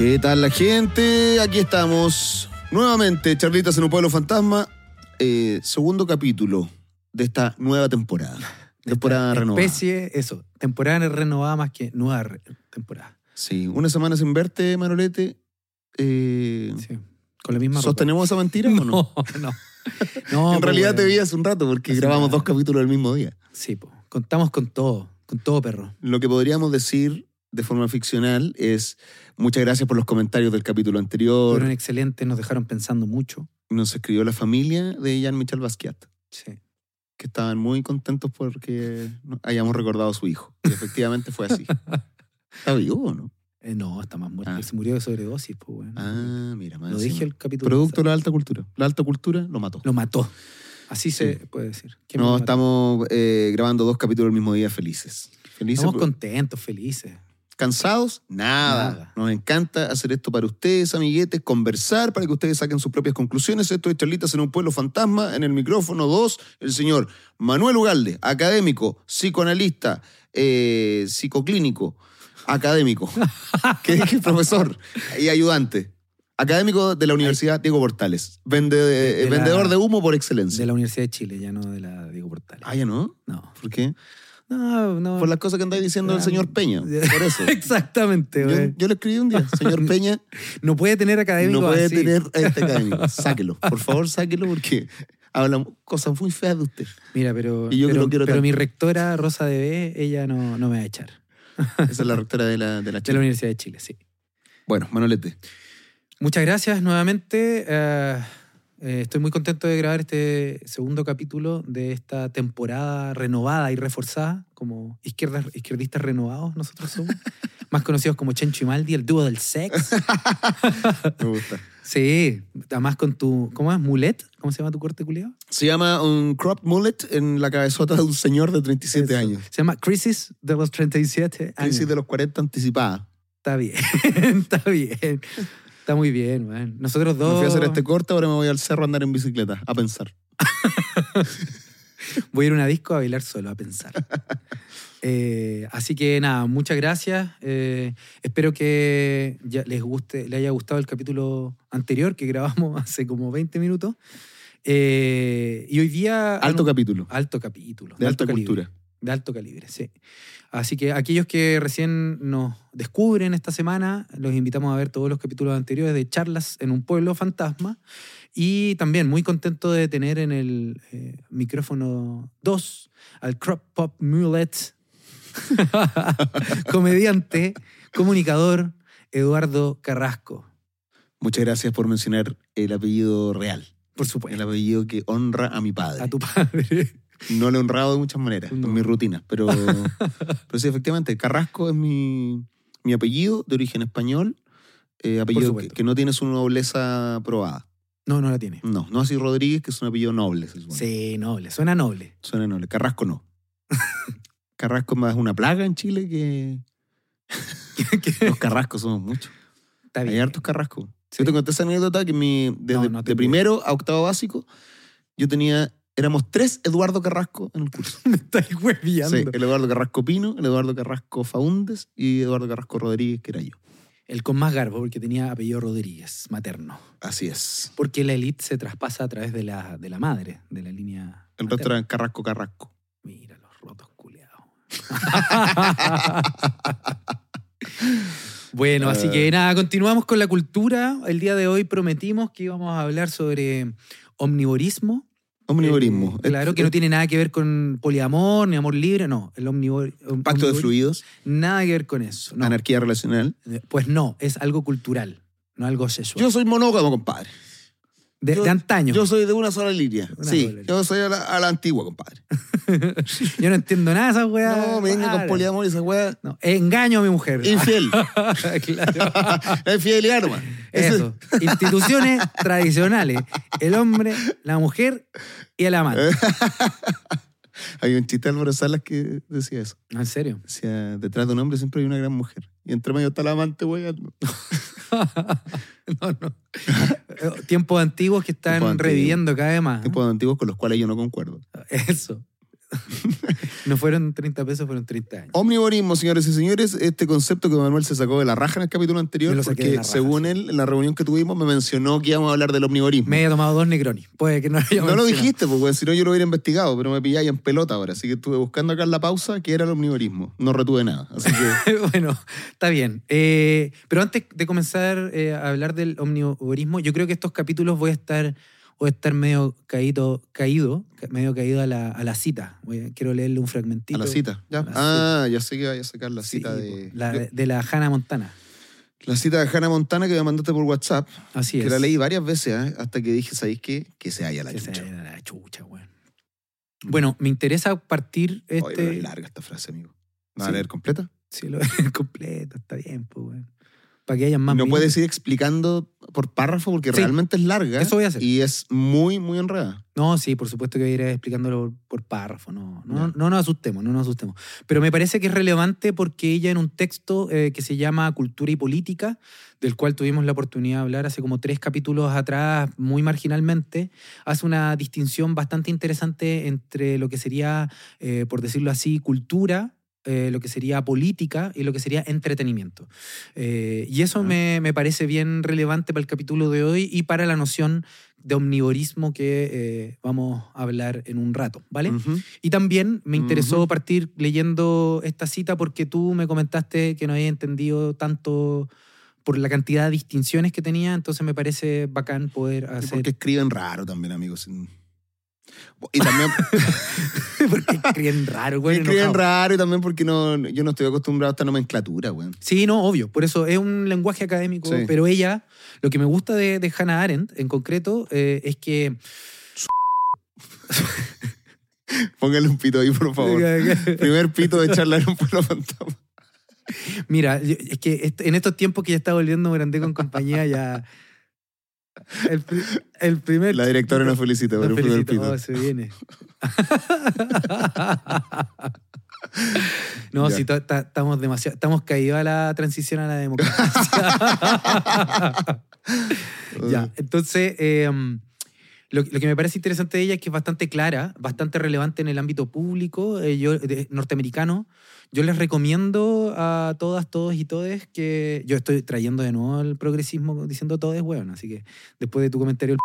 ¿Qué tal la gente? Aquí estamos nuevamente, Charlitas en un pueblo fantasma, eh, segundo capítulo de esta nueva temporada. Temporada Esta renovada. Especie, eso, temporada renovada más que nueva temporada. Sí, una semana sin verte, Manolete. Eh, Sí, con la misma ropa. ¿Sostenemos esa mentira o no? No, no. En pues, realidad te vi hace un rato porque grabamos nada. dos capítulos el mismo día. Sí, po. contamos con todo, con todo, perro. Lo que podríamos decir de forma ficcional es muchas gracias por los comentarios del capítulo anterior. Fueron excelentes, nos dejaron pensando mucho. Nos escribió la familia de Jean-Michel Basquiat. Sí. que estaban muy contentos porque hayamos recordado a su hijo. Y efectivamente fue así. ¿Está vivo o no? Eh, no, está más muerto. Ah. Se murió de sobredosis, pues, weón. Ah, mira, más Lo encima. dije el capítulo. Producto de la alta cultura. La alta cultura lo mató. Lo mató. Así se Sí. puede decir. ¿Quién No, estamos eh, grabando dos capítulos el mismo día felices. Felices, Estamos contentos, felices. ¿Cansados? Nada. Nada. Nos encanta hacer esto para ustedes, amiguetes, conversar para que ustedes saquen sus propias conclusiones. Esto es Charlitas en un pueblo fantasma. En el micrófono dos, el señor Manuel Ugalde, académico, psicoanalista, eh, psicoclínico, académico, que dije profesor y ayudante. Académico de la Universidad Diego Portales. Vende- De la- vendedor de humo por excelencia. De la Universidad de Chile, ya no de la Diego Portales. Ah, ya no. No. ¿Por qué? No, no. Por las cosas que andáis diciendo el señor Peña. Por eso. Exactamente, Yo, güey. yo le escribí un día, señor Peña, No puede tener académico no puede así. tener este académico. Sáquelo, por favor, sáquelo porque habla cosas muy feas de usted. Mira, pero, Y yo que pero, lo quiero pero mi rectora, Rosa DB, ella no, no me va a echar. Esa es la rectora de la, de la De la Chile. Universidad de Chile, sí. Bueno, Manolete. Muchas gracias nuevamente. eh, eh, estoy muy contento de grabar este segundo capítulo de esta temporada renovada y reforzada, como izquierdas, izquierdistas renovados nosotros somos, más conocidos como Chencho y Maldi, el dúo del sex. Me gusta. Sí, además con tu, ¿cómo es? ¿Mulet? ¿Cómo se llama tu corte culiado? Se llama un crop mullet en la cabezota de un señor de 37 años. Se llama Crisis de los 37 años. Crisis de los 40 anticipada. Está bien, está bien. Está muy bien, man. Nosotros Me dos... fui a hacer este corte, ahora me voy al cerro a andar en bicicleta, a pensar. Voy a ir a una disco a bailar solo, a pensar. Eh, así que nada, muchas gracias. Eh, espero que ya les guste, les haya gustado el capítulo anterior que grabamos hace como 20 minutos. Eh, y hoy día... Alto no, capítulo. Alto capítulo. De alta calibre. cultura. De alto calibre, sí. Así que aquellos que recién nos descubren esta semana, los invitamos a ver todos los capítulos anteriores de Charlas en un pueblo fantasma. Y también muy contento de tener en el eh, micrófono 2 al Crop Pop Mulet, comediante, comunicador, Eduardo Carrasco. Muchas gracias por mencionar el apellido real. Por El supuesto. apellido que honra a mi padre. A tu padre. No lo he honrado de muchas maneras, No. en mi rutina, pero, pero sí, efectivamente, Carrasco es mi, mi apellido de origen español, eh, apellido que, no tiene su nobleza probada. No, no la tiene. No, no así Rodríguez, que es un apellido noble, se supone. Sí, noble, suena noble. Suena noble. Carrasco no. Carrasco es más una plaga en Chile que los carrascos somos muchos. Está Hay hartos carrascos. Sí. Yo te conté esa anécdota que mi, desde No, no te de puedo. primero a octavo básico, yo tenía, éramos tres Eduardo Carrasco en el curso. Me estáis hueviando. Sí, el Eduardo Carrasco Pino, el Eduardo Carrasco Faúndes y Eduardo Carrasco Rodríguez, que era yo. El con más garbo, porque tenía apellido Rodríguez, materno. Así es. Porque la elite se traspasa a través de la, de la madre, de la línea. El resto Carrasco Carrasco. Mira los rotos culeados. bueno, así Eh. que nada, continuamos con la cultura. El día de hoy prometimos que íbamos a hablar sobre omnivorismo. Omnivorismo. Eh, claro, que no tiene nada que ver con poliamor ni amor libre, no. El omnivor, Pacto de fluidos, Nada que ver con eso. no. anarquía relacional. Pues no, es algo cultural, no algo sexual. Yo soy monógamo, compadre. De, yo- de antaño. Yo soy de una sola línea. Una sí, sola línea. yo soy a la, a la antigua, compadre. Yo no entiendo nada de esas weas. No, me venga con poliamor y esa weá. No, engaño a mi mujer. Infiel. claro. la infidelidad nomás. Eso. Instituciones tradicionales. El hombre, la mujer y el amante. Hay un chiste de Álvaro Salas que decía eso. ¿En serio? Decía, detrás de un hombre siempre hay una gran mujer. Y entre medio está la amante, weá. no, no. Eh, Tiempos antiguos que están Tiempos antiguos. reviviendo cada vez más. Tipos antiguos con los cuales yo no concuerdo. Eso. No fueron 30 pesos, fueron 30 años. Omnivorismo, señores y señores, este concepto que Manuel se sacó de la raja en el capítulo anterior, porque raja, según sí. él, en la reunión que tuvimos, me mencionó que íbamos a hablar del omnivorismo. Me he tomado dos Negroni. Puede que no lo No lo dijiste, porque si no yo lo hubiera investigado, pero me pilláis en pelota ahora. Así que estuve buscando acá en la pausa qué era el omnivorismo. No retuve nada. Así que bueno, está bien. Eh, pero antes de comenzar eh, a hablar del omnivorismo, yo creo que estos capítulos voy a estar, voy a estar medio caído, caído, ca- medio caído a la, a la cita. Voy a- quiero leerle un fragmentito. a la cita. ¿ya? A la ah, ya sé que vaya a sacar la Sí, cita de. la, de la Hannah Montana. la cita de Hannah Montana que me mandaste por WhatsApp. Así que es. la leí varias veces, ¿eh? hasta que dije, ¿sabéis qué? Que se haya la Que se chucha. vaya a la chucha, weón. Bueno, me interesa partir Oye, pero este. es larga esta frase, amigo. ¿La vas Sí. a leer completa? Sí, lo completo, está bien, pues, weón. Para que hayan más. no puedes ir explicando por párrafo porque Sí. realmente es larga. Eso voy a hacer. Y es muy, muy enredada. No, sí, por supuesto que voy a ir explicándolo por, párrafo. No, no, no nos asustemos, no nos asustemos. Pero me parece que es relevante porque ella en un texto eh, que se llama Cultura y Política, del cual tuvimos la oportunidad de hablar hace como tres capítulos atrás, muy marginalmente, hace una distinción bastante interesante entre lo que sería, eh, por decirlo así, cultura. Eh, lo que sería política y lo que sería entretenimiento. Eh, y eso Ah. me, me parece bien relevante para el capítulo de hoy y para la noción de omnivorismo que eh, vamos a hablar en un rato, ¿vale? Y también me interesó partir leyendo esta cita porque tú me comentaste que no había entendido tanto por la cantidad de distinciones que tenía, entonces me parece bacán poder Y hacer... Porque escriben raro también, amigos. Y también porque escriben raro, güey. enojado. raro y también porque no, yo no estoy acostumbrado a esta nomenclatura, weón. Sí, no, obvio. Por eso es un lenguaje académico. Sí. Pero ella, lo que me gusta de, de Hannah Arendt en concreto es que. Póngale un pito ahí, por favor. Primer pito de charlar en un pueblo fantasma. Mira, es que en estos tiempos que ya está volviendo grande con compañía, ya. El, pri- el primer. La directora nos felicita por Nos el primer felicito. pito. Oh, se viene. no, Ya. ta- estamos demasiado. Estamos caídos a la transición a la democracia. ya, entonces. eh, lo, lo que me parece interesante de ella es que es bastante clara, bastante relevante en el ámbito público eh, yo, de- norteamericano. Yo les recomiendo a todas, todos y todes que yo estoy trayendo de nuevo el progresismo diciendo todes, bueno, así que después de tu comentario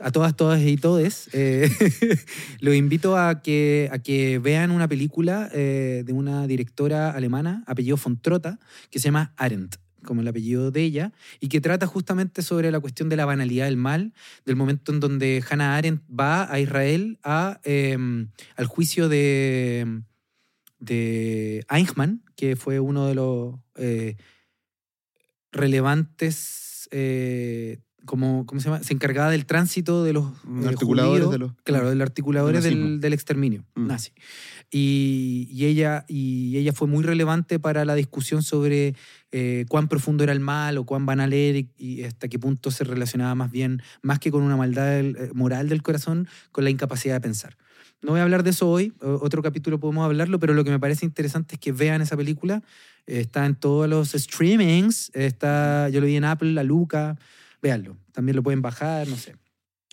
a todas, todas y todes, eh, los invito a que, a que vean una película eh, de una directora alemana, apellido von Trotta, que se llama Arendt, como el apellido de ella, y que trata justamente sobre la cuestión de la banalidad del mal, del momento en donde Hannah Arendt va a Israel a, eh, al juicio de, de Eichmann, que fue uno de los eh, relevantes, eh, como, ¿cómo se llama? Se encargaba del tránsito de los Articuladores judíos, de los- Claro, de los articuladores del, del exterminio Mm. nazi. Y, y ella, y ella fue muy relevante para la discusión sobre eh, cuán profundo era el mal o cuán banal era y, y hasta qué punto se relacionaba más bien, más que con una maldad del- eh, moral del corazón, con la incapacidad de pensar. No voy a hablar de eso hoy, otro capítulo podemos hablarlo, pero lo que me parece interesante es que vean esa película. Está en todos los streamings, está, yo lo vi en Apple, la Luca, véanlo. También lo pueden bajar, no sé.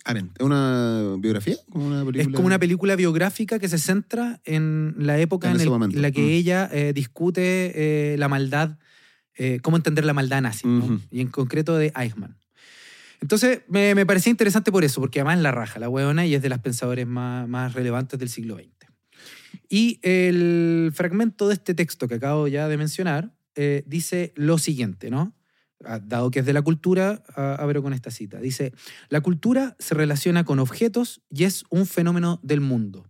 Arendt, ¿es una biografía? ¿Como una película? Es como una película biográfica que se centra en la época En el- la que Mm. ella eh, discute eh, la maldad, eh, cómo entender la maldad nazi, y en concreto de Eichmann. Entonces me, me parecía interesante por eso, porque además es la raja, la huevona, y es de las pensadores más, más relevantes del siglo XX. Y el fragmento de este texto que acabo ya de mencionar dice lo siguiente, ¿no? Dado que es de la cultura, abro con esta cita. Dice, la cultura se relaciona con objetos y es un fenómeno del mundo.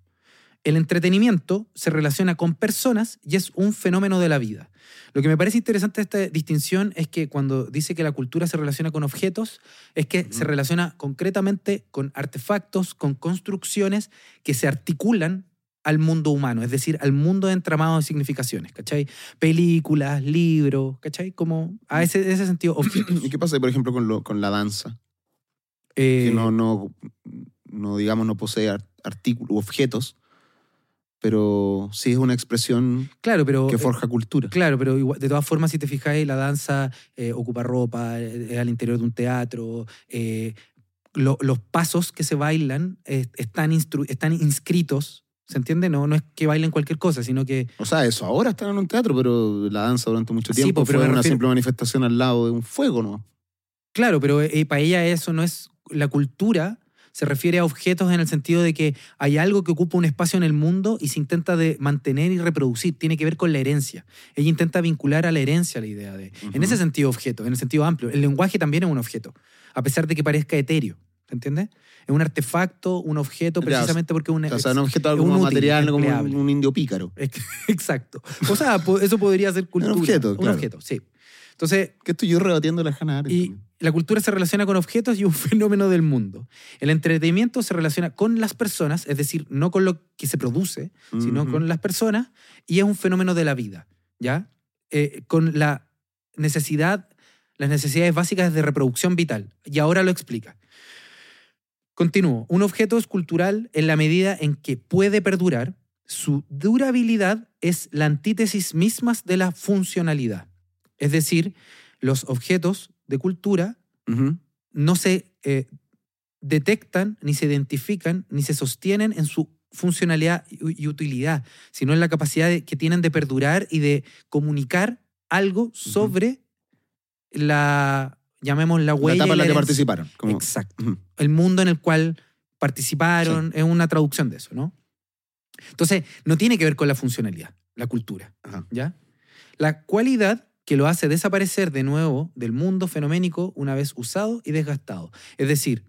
El entretenimiento se relaciona con personas y es un fenómeno de la vida. Lo que me parece interesante de esta distinción es que cuando dice que la cultura se relaciona con objetos, es que se relaciona concretamente con artefactos, con construcciones que se articulan al mundo humano, es decir, al mundo entramado de significaciones, ¿cachai? Películas, libros, ¿cachai? Como a ese, ese sentido, objetos. ¿Y qué pasa, por ejemplo, con, lo- con la danza? Eh, Que no, no, no, digamos, no posee ar- artículos, objetos, pero sí es una expresión claro, pero... que eh, forja cultura. Claro, pero igual- de todas formas, si te fijáis, la danza eh, ocupa ropa, eh, es al interior de un teatro. eh, lo- los pasos que se bailan eh, están, están inscritos ¿Se entiende? No, no es que bailen cualquier cosa, sino que O sea, eso ahora están en un teatro, pero la danza durante mucho Sí, tiempo po, pero fue una refiero- simple manifestación al lado de un fuego, ¿no? Claro, pero eh, para ella eso no es. La cultura se refiere a objetos en el sentido de que hay algo que ocupa un espacio en el mundo y se intenta de mantener y reproducir. Tiene que ver con la herencia. Ella intenta vincular a la herencia la idea de. En ese sentido, objeto, en el sentido amplio. El lenguaje también es un objeto, a pesar de que parezca etéreo. ¿Se entiende? Es un artefacto, un objeto, Ya, precisamente porque es un. O sea, un objeto algo un material, como un, un indio pícaro. Exacto. O sea, eso podría ser cultura. objeto, Un claro. objeto, sí. Entonces, Que estoy yo rebatiendo la Hannah Arendt y también. la cultura se relaciona con objetos y un fenómeno del mundo. El entretenimiento se relaciona con las personas, es decir, no con lo que se produce, sino con las personas, y es un fenómeno de la vida, ¿ya? Eh, con la necesidad, las necesidades básicas de reproducción vital. Y ahora lo explica. Continúo. Un objeto es cultural en la medida en que puede perdurar. Su durabilidad es la antítesis mismas de la funcionalidad. Es decir, los objetos de cultura no se eh, detectan, ni se identifican, ni se sostienen en su funcionalidad y utilidad, sino en la capacidad de- que tienen de perdurar y de comunicar algo sobre la La huella. etapa y en la que participaron. Como, Exacto. El mundo en el cual participaron, es una traducción de eso, ¿no? Entonces, no tiene que ver con la funcionalidad, la cultura. Ajá. ¿ya? La cualidad que lo hace desaparecer de nuevo del mundo fenoménico una vez usado y desgastado. Es decir,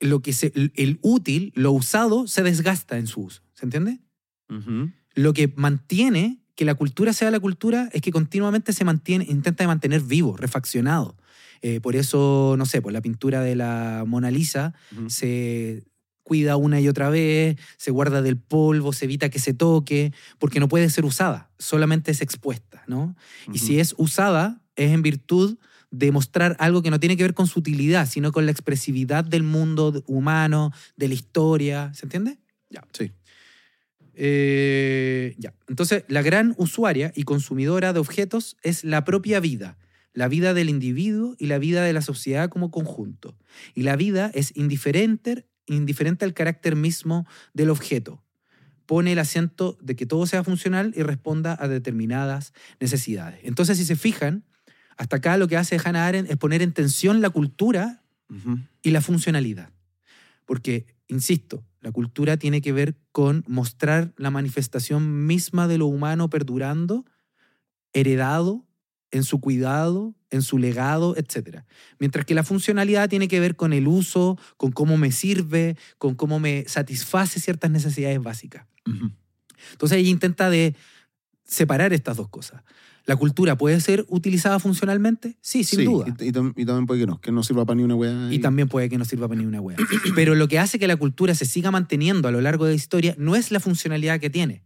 lo que se, el, útil, lo usado, se desgasta en su uso. ¿Se entiende? Lo que mantiene que la cultura sea la cultura es que continuamente se mantiene, intenta mantener vivo, refaccionado. Eh, por eso, no sé, por la pintura de la Mona Lisa se cuida una y otra vez, se guarda del polvo, se evita que se toque, porque no puede ser usada, solamente es expuesta, ¿no? Y si es usada, es en virtud de mostrar algo que no tiene que ver con su utilidad, sino con la expresividad del mundo humano, de la historia, ¿se entiende? Ya. Sí. Eh, ya. Entonces, la gran usuaria y consumidora de objetos es la propia vida, la vida del individuo y la vida de la sociedad como conjunto. Y la vida es indiferente, indiferente al carácter mismo del objeto. Pone el acento de que todo sea funcional y responda a determinadas necesidades. Entonces, si se fijan, hasta acá lo que hace Hannah Arendt es poner en tensión la cultura y la funcionalidad. Porque, insisto, la cultura tiene que ver con mostrar la manifestación misma de lo humano perdurando, heredado, en su cuidado, en su legado, etc. Mientras que la funcionalidad tiene que ver con el uso, con cómo me sirve, con cómo me satisface ciertas necesidades básicas. Ujú. Entonces ella intenta de separar estas dos cosas. ¿La cultura puede ser utilizada funcionalmente? Sí, sin Sí, duda. Y, y tam- y también puede que no, que no sirva para ni una weá. Y también puede que no sirva para ni una hueá. Pero lo que hace que la cultura se siga manteniendo a lo largo de la historia no es la funcionalidad que tiene.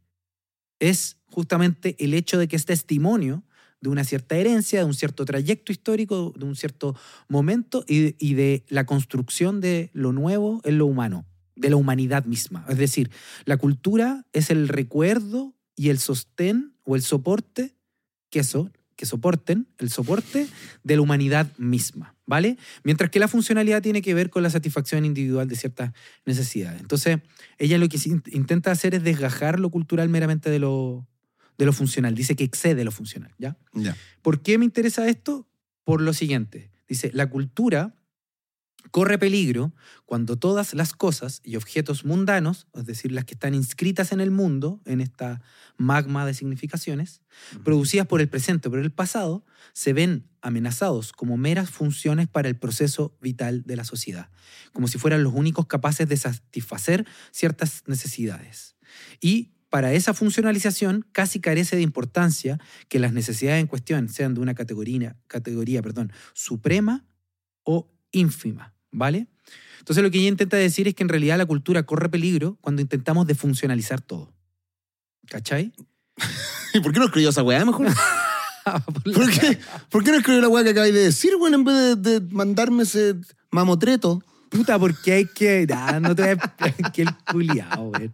Es justamente el hecho de que es testimonio de una cierta herencia, de un cierto trayecto histórico, de un cierto momento y, de la construcción de lo nuevo en lo humano, de la humanidad misma. Es decir, la cultura es el recuerdo y el sostén o el soporte que que soporten el soporte de la humanidad misma, ¿vale? Mientras que la funcionalidad tiene que ver con la satisfacción individual de ciertas necesidades. Entonces, ella lo que intenta hacer es desgajar lo cultural meramente de lo, de lo funcional. Dice que excede lo funcional, ¿ya? Ya. ¿Por qué me interesa esto? Por lo siguiente. Dice, la cultura corre peligro cuando todas las cosas y objetos mundanos, es decir, las que están inscritas en el mundo, en esta magma de significaciones, producidas por el presente o por el pasado, se ven amenazados como meras funciones para el proceso vital de la sociedad, como si fueran los únicos capaces de satisfacer ciertas necesidades. Y para esa funcionalización casi carece de importancia que las necesidades en cuestión sean de una categoría, categoría perdón, suprema o ínfima, ¿vale? Entonces lo que ella intenta decir es que en realidad la cultura corre peligro cuando intentamos defuncionalizar todo. ¿Cachai? ¿Y por qué no escribió esa weá mejor? ¿Por qué, ¿Por qué no escribió la weá que acabáis de decir, weón, en vez de, de mandarme ese mamotreto? Puta, porque hay que. Ah, no te voy a. que el culiao, güey.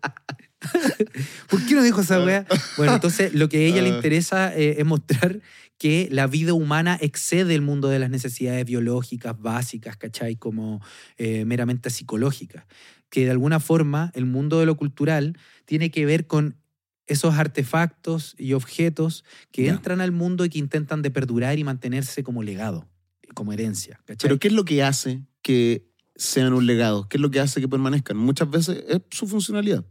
¿Por qué no dijo esa wea? Bueno, entonces lo que a ella le Ah. interesa eh, es mostrar que la vida humana excede el mundo de las necesidades biológicas básicas, ¿cachai? Como eh, meramente psicológicas. que de alguna forma el mundo de lo cultural tiene que ver con esos artefactos y objetos que entran al mundo y que intentan de perdurar y mantenerse como legado, como herencia. ¿cachai? Pero ¿qué es lo que hace que sean un legado? ¿Qué es lo que hace que permanezcan? Muchas veces es su funcionalidad.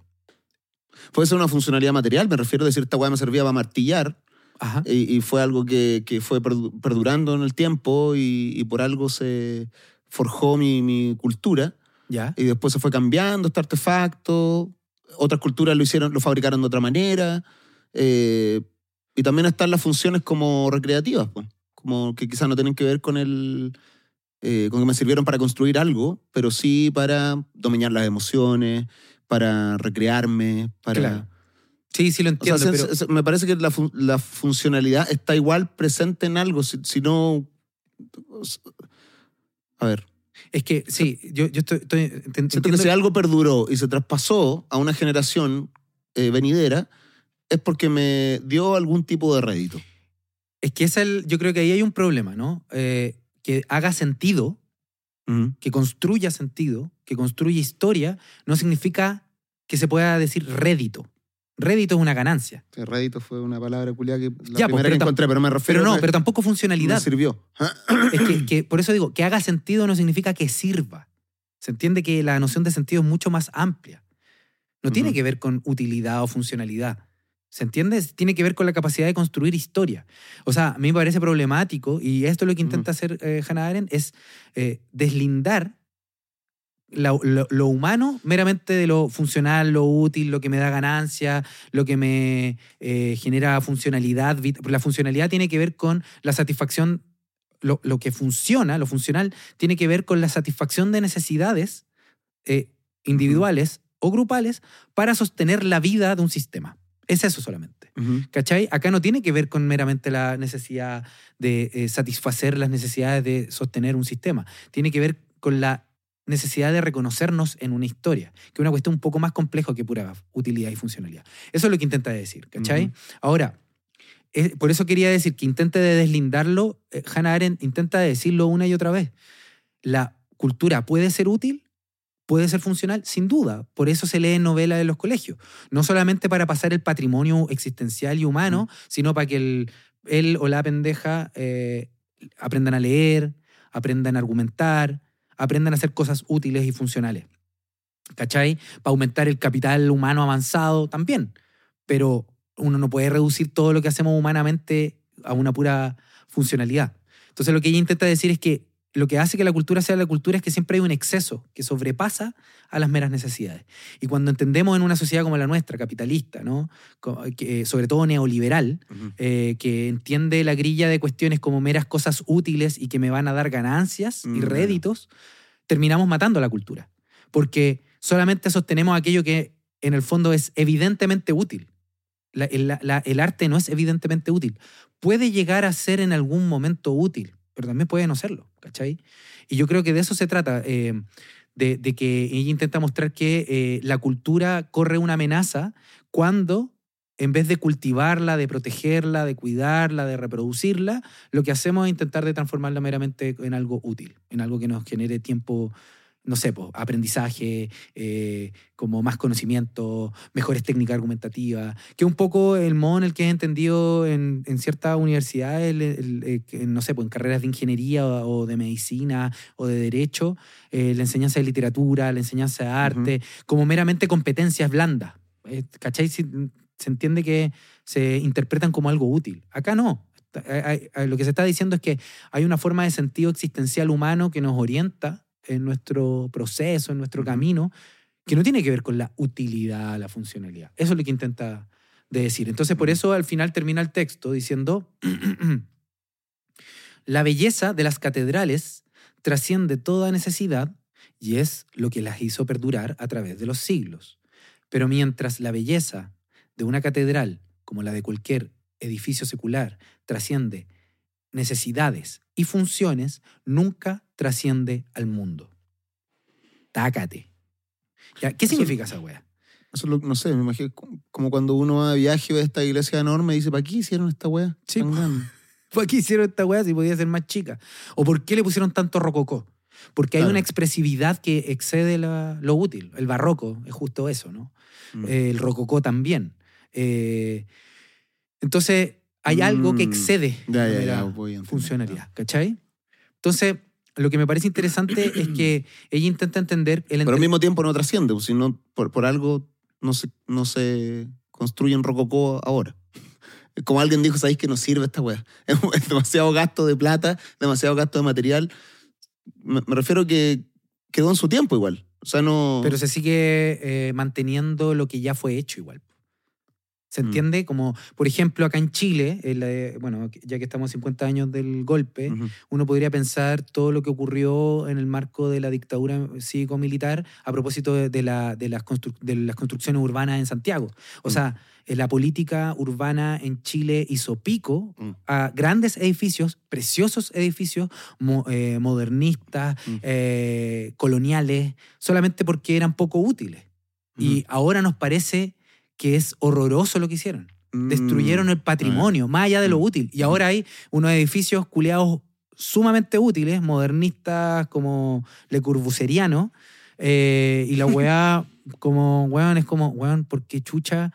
Puede ser una funcionalidad material, me refiero a decir, esta weá me servía para martillar Ajá. y, y fue algo que, que fue perdu- perdurando en el tiempo y, y por algo se forjó mi, mi cultura ¿Ya? y después se fue cambiando este artefacto. Otras culturas lo hicieron, lo fabricaron de otra manera. eh, y también están las funciones como recreativas, pues, como que quizás no tienen que ver con el eh, con que me sirvieron para construir algo, pero sí para dominar las emociones, para recrearme, para... Claro. Sí, sí lo O sea, entiendo, pero... me parece que la, fun- la funcionalidad está igual presente en algo, si, si no... A ver, Es que sí, yo, yo estoy, estoy- siento que si algo perduró y se traspasó a una generación eh, venidera, es porque me dio algún tipo de rédito. es que es el, yo creo que ahí hay un problema, ¿no? Eh, que haga sentido, que construya sentido, que construya historia, no significa que se pueda decir rédito. Rédito es una ganancia. Rédito fue una palabra culiada que la Ya, pues, primera pero que encontré, pero me refiero Pero no, a pero tampoco funcionalidad. sirvió. Es que, que por eso digo, que haga sentido no significa que sirva. Se entiende que la noción de sentido es mucho más amplia. No tiene que ver con utilidad o funcionalidad. ¿Se entiende? Tiene que ver con la capacidad de construir historia. O sea, a mí me parece problemático, y esto es lo que intenta hacer eh, Hannah Arendt, es eh, deslindar lo, lo humano meramente de lo funcional, lo útil, lo que me da ganancia, lo que me eh, genera funcionalidad. La funcionalidad tiene que ver con la satisfacción, lo, lo que funciona, lo funcional, tiene que ver con la satisfacción de necesidades eh, individuales o grupales para sostener la vida de un sistema. Es eso solamente. Ujú. ¿Cachai? Acá no tiene que ver con meramente la necesidad de eh, satisfacer las necesidades de sostener un sistema. Tiene que ver con la necesidad de reconocernos en una historia, que es una cuestión un poco más compleja que pura utilidad y funcionalidad. Eso es lo que intenta decir, ¿cachai? Ahora, es- por eso quería decir que intente de deslindarlo, eh, Hannah Arendt intenta decirlo una y otra vez. La cultura puede ser útil, puede ser funcional, sin duda. Por eso se lee novela en los colegios. No solamente para pasar el patrimonio existencial y humano, sino para que el, él o la pendeja eh, aprendan a leer, aprendan a argumentar, aprendan a hacer cosas útiles y funcionales. ¿Cachai? Para aumentar el capital humano avanzado también. Pero uno no puede reducir todo lo que hacemos humanamente a una pura funcionalidad. Entonces lo que ella intenta decir es que lo que hace que la cultura sea la cultura es que siempre hay un exceso que sobrepasa a las meras necesidades. Y cuando entendemos en una sociedad como la nuestra, capitalista, ¿no? Que, sobre todo neoliberal, Ujú. eh, que entiende la grilla de cuestiones como meras cosas útiles y que me van a dar ganancias Mm, y claro. réditos, terminamos matando la cultura. Porque solamente sostenemos aquello que en el fondo es evidentemente útil. La- el, la- el arte no es evidentemente útil. Puede llegar a ser en algún momento útil, pero también puede no serlo, Y yo creo que de eso se trata, eh, de, de que ella intenta mostrar que eh, la cultura corre una amenaza cuando, en vez de cultivarla, de protegerla, de cuidarla, de reproducirla, lo que hacemos es intentar de transformarla meramente en algo útil, en algo que nos genere tiempo, no sé, aprendizaje, eh, como más conocimiento, mejores técnicas argumentativas, que un poco el modo en el que he entendido en, en ciertas universidades, eh, no sé, pues en carreras de ingeniería o, o de medicina o de derecho, eh, la enseñanza de literatura, la enseñanza de arte, como meramente competencias blandas. ¿Cachai? Si- se entiende que se interpretan como algo útil. Acá no. Lo que se está diciendo es que hay una forma de sentido existencial humano que nos orienta en nuestro proceso, en nuestro camino, que no tiene que ver con la utilidad, la funcionalidad. Eso es lo que intenta de decir. Entonces, por eso al final termina el texto diciendo, la belleza de las catedrales trasciende toda necesidad y es lo que las hizo perdurar a través de los siglos. Pero mientras la belleza de una catedral, como la de cualquier edificio secular, trasciende necesidades y funciones, nunca trasciende al mundo. Tácate. Ya, ¿Qué Eso- significa esa wea? Eso es lo- no sé, me imagino como- cuando uno va de viaje y ve esta iglesia enorme y dice, ¿para qué hicieron esta wea? Sí, tan po. grande?" ¿Por qué hicieron esta wea si podía ser más chica? ¿O por qué le pusieron tanto rococó? Porque hay Claro. una expresividad que excede la- lo útil. El barroco es justo eso, ¿no? Mm. Eh, el rococó también. Eh, entonces, hay algo que Mm. excede Ya, la ya, a funcionalidad, ¿cachai? Entonces, lo que me parece interesante es que ella intenta entender el Pero al mismo tiempo no trasciende, pues, si no, por, por algo no se, no se construye en rococó ahora. Como alguien dijo, ¿sabéis que no sirve esta weá? Es, es demasiado gasto de plata, demasiado gasto de material. Me, me refiero que quedó en su tiempo igual. O sea, no... pero se sigue eh, manteniendo lo que ya fue hecho igual. ¿Se Mm. entiende? Como, por ejemplo, acá en Chile, en la- bueno, ya que estamos a 50 años del golpe, uno podría pensar todo lo que ocurrió en el marco de la dictadura cívico-militar a propósito de, de la- de las, de las construcciones urbanas en Santiago. O Mm. sea, eh, la política urbana en Chile hizo pico Mm. a grandes edificios, preciosos edificios, mo- eh, modernistas, eh, coloniales, solamente porque eran poco útiles. Y ahora nos parece que es horroroso lo que hicieron. Mm. Destruyeron el patrimonio, más allá de lo Mm. útil. Y ahora hay unos edificios culeados sumamente útiles, modernistas como Le Corbusieriano, eh, y la weá, como, weón, es como, weón, porque chucha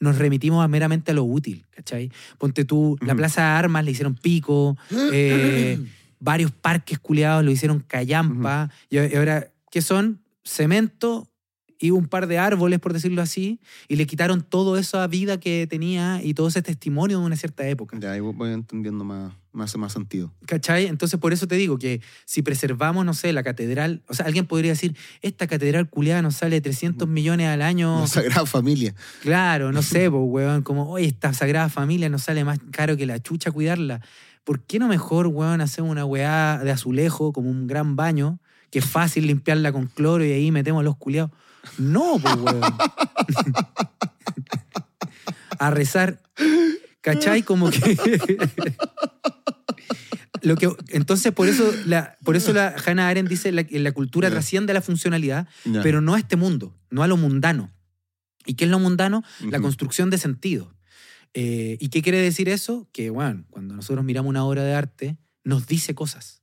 nos remitimos a meramente a lo útil, ¿cachai? Ponte tú, la. Plaza de Armas le hicieron pico, eh, varios parques culeados lo hicieron callampa, y ahora, ¿qué son? Cemento y un par de árboles, por decirlo así, y le quitaron toda esa vida que tenía y todo ese testimonio de una cierta época. Ya, ahí voy entendiendo más, más, hace más sentido. ¿Cachai? Entonces, por eso te digo que si preservamos, no sé, la catedral, o sea, alguien podría decir, esta catedral culiada nos sale 300 millones al año. La Sagrada Familia. Claro, no sé, pues, weón, como, oye, esta sagrada familia nos sale más caro que la chucha cuidarla. ¿Por qué no mejor, weón, hacer una weá de azulejo, como un gran baño, que es fácil limpiarla con cloro y ahí metemos los culiados? No, pues, weón. A rezar. ¿Cachai? Como que. Lo que, entonces, por eso la, por eso la Hannah Arendt dice la, que la cultura Ya. trasciende a la funcionalidad, pero no a este mundo, no a lo mundano. ¿Y qué es lo mundano? La construcción de sentido. Eh, ¿Y qué quiere decir eso? Que, bueno, cuando nosotros miramos una obra de arte, nos dice cosas.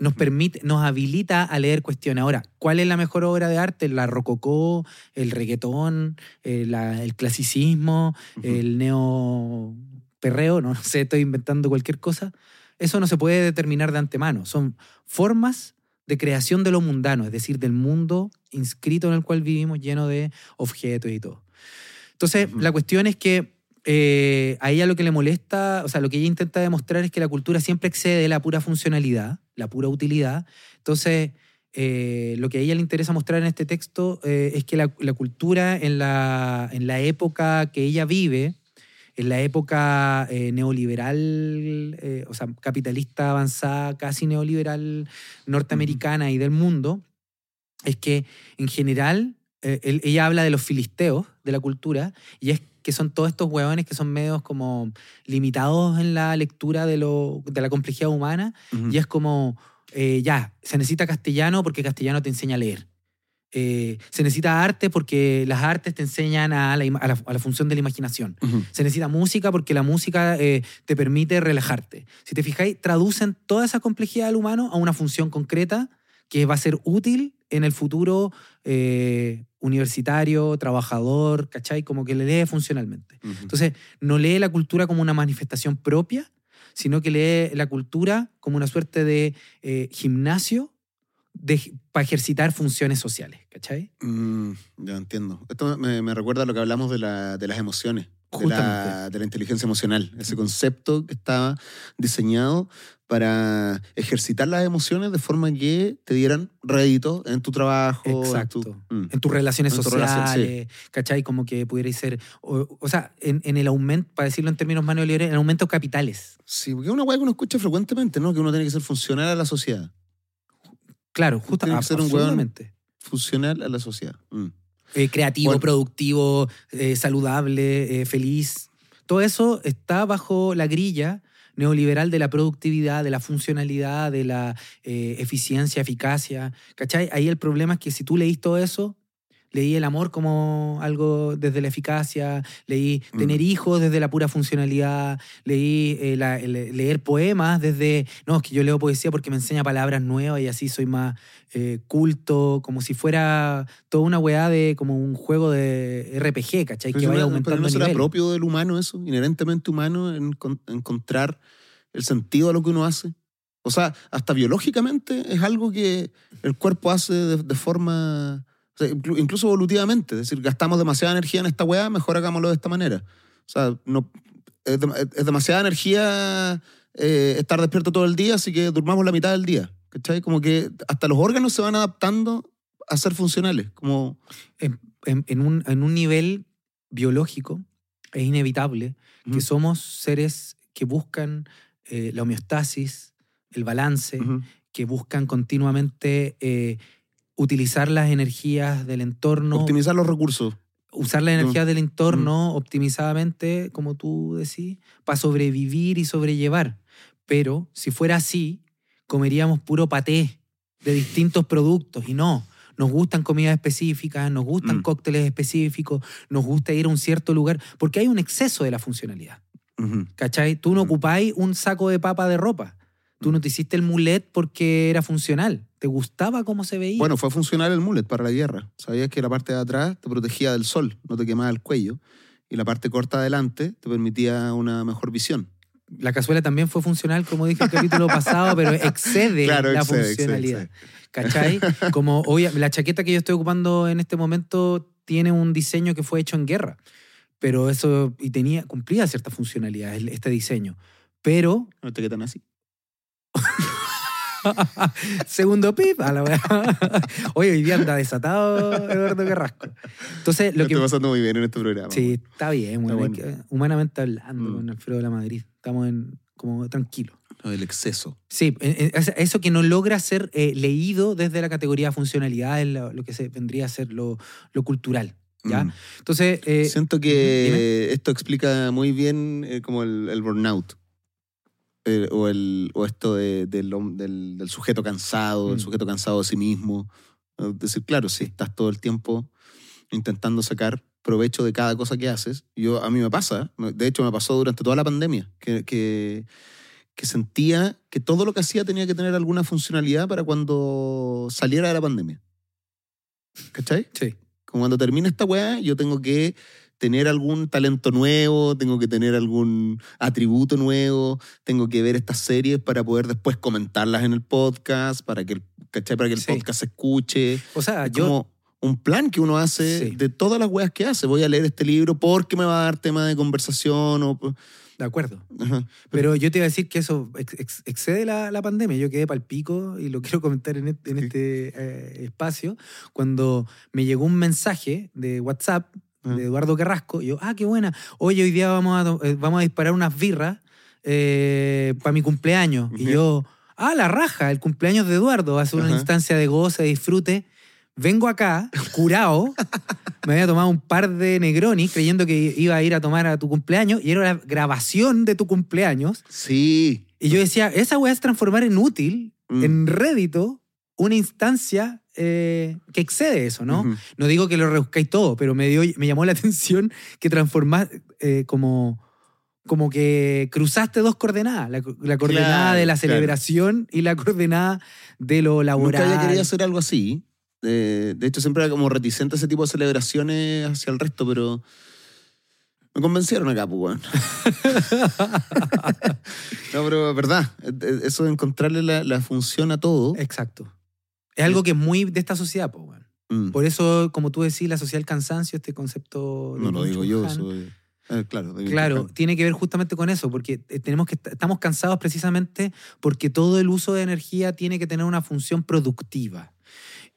Nos permite, nos habilita a leer cuestiones. Ahora, ¿cuál es la mejor obra de arte? La rococó, el reggaetón, eh, la- el clasicismo, el neo perreo, no, no sé, estoy inventando cualquier cosa. Eso no se puede determinar de antemano. Son formas de creación de lo mundano, es decir, del mundo inscrito en el cual vivimos lleno de objetos y todo. Entonces, la cuestión es que eh, a ella lo que le molesta, o sea, lo que ella intenta demostrar es que la cultura siempre excede la pura funcionalidad, la pura utilidad. Entonces, eh, lo que a ella le interesa mostrar en este texto eh, es que la, cultura en la, en la época que ella vive, en la época eh, neoliberal, o sea, capitalista avanzada, casi neoliberal norteamericana y del mundo, es que en general ella habla de los filisteos de la cultura y es que son todos estos huevones que son medios como limitados en la lectura de, lo, de la complejidad humana y es como, eh, ya, se necesita castellano porque castellano te enseña a leer. Eh, se necesita arte porque las artes te enseñan a la, a la- a la función de la imaginación. Se necesita música porque la música eh, te permite relajarte. Si te fijáis, traducen toda esa complejidad del humano a una función concreta que va a ser útil en el futuro eh, universitario, trabajador, ¿cachai? Como que le lee funcionalmente. Ujú. Entonces, no lee la cultura como una manifestación propia, sino que lee la cultura como una suerte de eh, gimnasio para ejercitar funciones sociales, ¿cachai? Mm, ya entiendo. Esto me, me recuerda a lo que hablamos de, la- de las emociones, de la, Justamente. de la inteligencia emocional. Ese concepto que estaba diseñado para ejercitar las emociones de forma que te dieran rédito en tu trabajo. en tu- Exacto. Mm. en tus relaciones En tu sociales, relación, ¿cachai? Como que pudierais ser, o, o sea, en, en el aumento, para decirlo en términos neoliberales, en el aumento de capitales. Sí, porque es una weá que uno escucha frecuentemente, ¿no? Que uno tiene que ser funcional a la sociedad. Claro, Tiene que ser un. Funcional a la sociedad. Mm. Eh, creativo, Bueno. productivo, eh, saludable, eh, feliz. Todo eso está bajo la grilla neoliberal de la productividad, de la funcionalidad, de la eh, eficiencia, eficacia. ¿Cachai? Ahí el problema es que si tú leís todo eso, Leí el amor como algo desde la eficacia, leí Mm. tener hijos desde la pura funcionalidad, leí eh, la- leer poemas desde, no, es que yo leo poesía porque me enseña palabras nuevas y así soy más eh, culto, como si fuera toda una weá de como un juego de RPG, ¿cachai? Pero que vaya pero aumentando no será nivel. propio del humano eso, inherentemente humano, en, con- encontrar el sentido a lo que uno hace. O sea, hasta biológicamente es algo que el cuerpo hace de, de forma, o sea, inclu- incluso evolutivamente. Es decir, gastamos demasiada energía en esta weá, mejor hagámoslo de esta manera. O sea, no, es, dem- es demasiada energía eh, estar despierto todo el día, así que durmamos la mitad del día. ¿Cachai? Como que hasta los órganos se van adaptando a ser funcionales. Como, en, en- en un, en un nivel biológico es inevitable que somos seres que buscan eh, la homeostasis, el balance, que buscan continuamente eh, utilizar las energías del entorno, optimizar los recursos. usar las energías del entorno optimizadamente, como tú decís, para sobrevivir y sobrellevar. Pero si fuera así, comeríamos puro paté de distintos productos y no. Nos gustan comidas específicas, nos gustan Mm. cócteles específicos, nos gusta ir a un cierto lugar, porque hay un exceso de la funcionalidad. Ujú. ¿Cachai? Tú no Mm. ocupáis un saco de papa de ropa. Tú no te hiciste el mulet porque era funcional. Te gustaba cómo se veía. Bueno, fue funcional el mullet para la guerra. Sabías que la parte de atrás te protegía del sol, no te quemaba el cuello. Y la parte corta adelante te permitía una mejor visión. La cazuela también fue funcional, como dije el capítulo pasado, pero excede Claro, la excede, excede, funcionalidad. excede. ¿Cachai? Como, oye, la chaqueta que yo estoy ocupando en este momento tiene un diseño que fue hecho en guerra. Pero eso, y tenía, cumplía cierta funcionalidad este diseño. Pero, No te quedan así. segundo pip, a la wea. Oye, hoy día anda desatado Eduardo Carrasco. Entonces, lo Lo que. estoy pasando muy bien en este programa. Sí, está bien, bueno. que- humanamente hablando Mm. con Alfredo de la Madrid. Estamos en, como tranquilos. No, el exceso. Sí, eh, eh, eso que no logra ser eh, leído desde la categoría funcionalidad, es lo, lo que se vendría a ser lo, lo cultural. ¿ya? Mm. Entonces, eh, Siento que esto explica muy bien eh, como el, el burnout. Eh, o, el, o esto de- del, del, del sujeto cansado, el Mm. sujeto cansado de sí mismo. Es decir, claro, si estás todo el tiempo intentando sacar provecho de cada cosa que haces. Yo, a mí me pasa, de hecho me pasó durante toda la pandemia, que, que, que sentía que todo lo que hacía tenía que tener alguna funcionalidad para cuando saliera de la pandemia. ¿Cachai? sí. Como cuando termine esta weá, yo tengo que tener algún talento nuevo, tengo que tener algún atributo nuevo, tengo que ver estas series para poder después comentarlas en el podcast, para que el, ¿cachai? Para que el Sí. podcast se escuche. O sea, Es yo, como un plan que uno hace Sí. de todas las weas que hace. Voy a leer este libro porque me va a dar tema de conversación o... de acuerdo. Ajá. Pero yo te iba a decir que eso ex- ex- excede la, la pandemia. Yo quedé pal pico y lo quiero comentar en este, en este eh, espacio. Cuando me llegó un mensaje de WhatsApp. De Eduardo Carrasco, y yo, ah, qué buena. Oye, hoy día vamos a, eh, vamos a disparar unas birras para mi cumpleaños. Y yo, ah, la raja, el cumpleaños de Eduardo. Va a ser una Ajá. instancia de goce, de disfrute. Vengo acá, curado. me había tomado un par de Negroni creyendo que iba a ir a tomar a tu cumpleaños y era la grabación de tu cumpleaños. Sí. Y yo decía, esa weá es transformar en útil, Mm. en rédito, una instancia eh, que excede eso, ¿no? No digo que lo rebuscáis todo, pero me, dio, me llamó la atención que transformás eh, como, como que cruzaste dos coordenadas, la, la coordenada Claro, de la claro. celebración y la coordenada de lo laboral. Nunca había querido hacer algo así. Eh, de hecho, siempre era como reticente a ese tipo de celebraciones hacia el resto, pero me convencieron acá, pues, no, pero verdad. eh, Eso de encontrarle la, la función a todo. Exacto. Es algo que es muy de esta sociedad, po, mm, Por eso, como tú decís, la sociedad del cansancio, este concepto... no lo digo yo, soy. eh, claro, Claro, tiene que ver justamente con eso, porque eh, tenemos que estamos cansados precisamente porque todo el uso de energía tiene que tener una función productiva.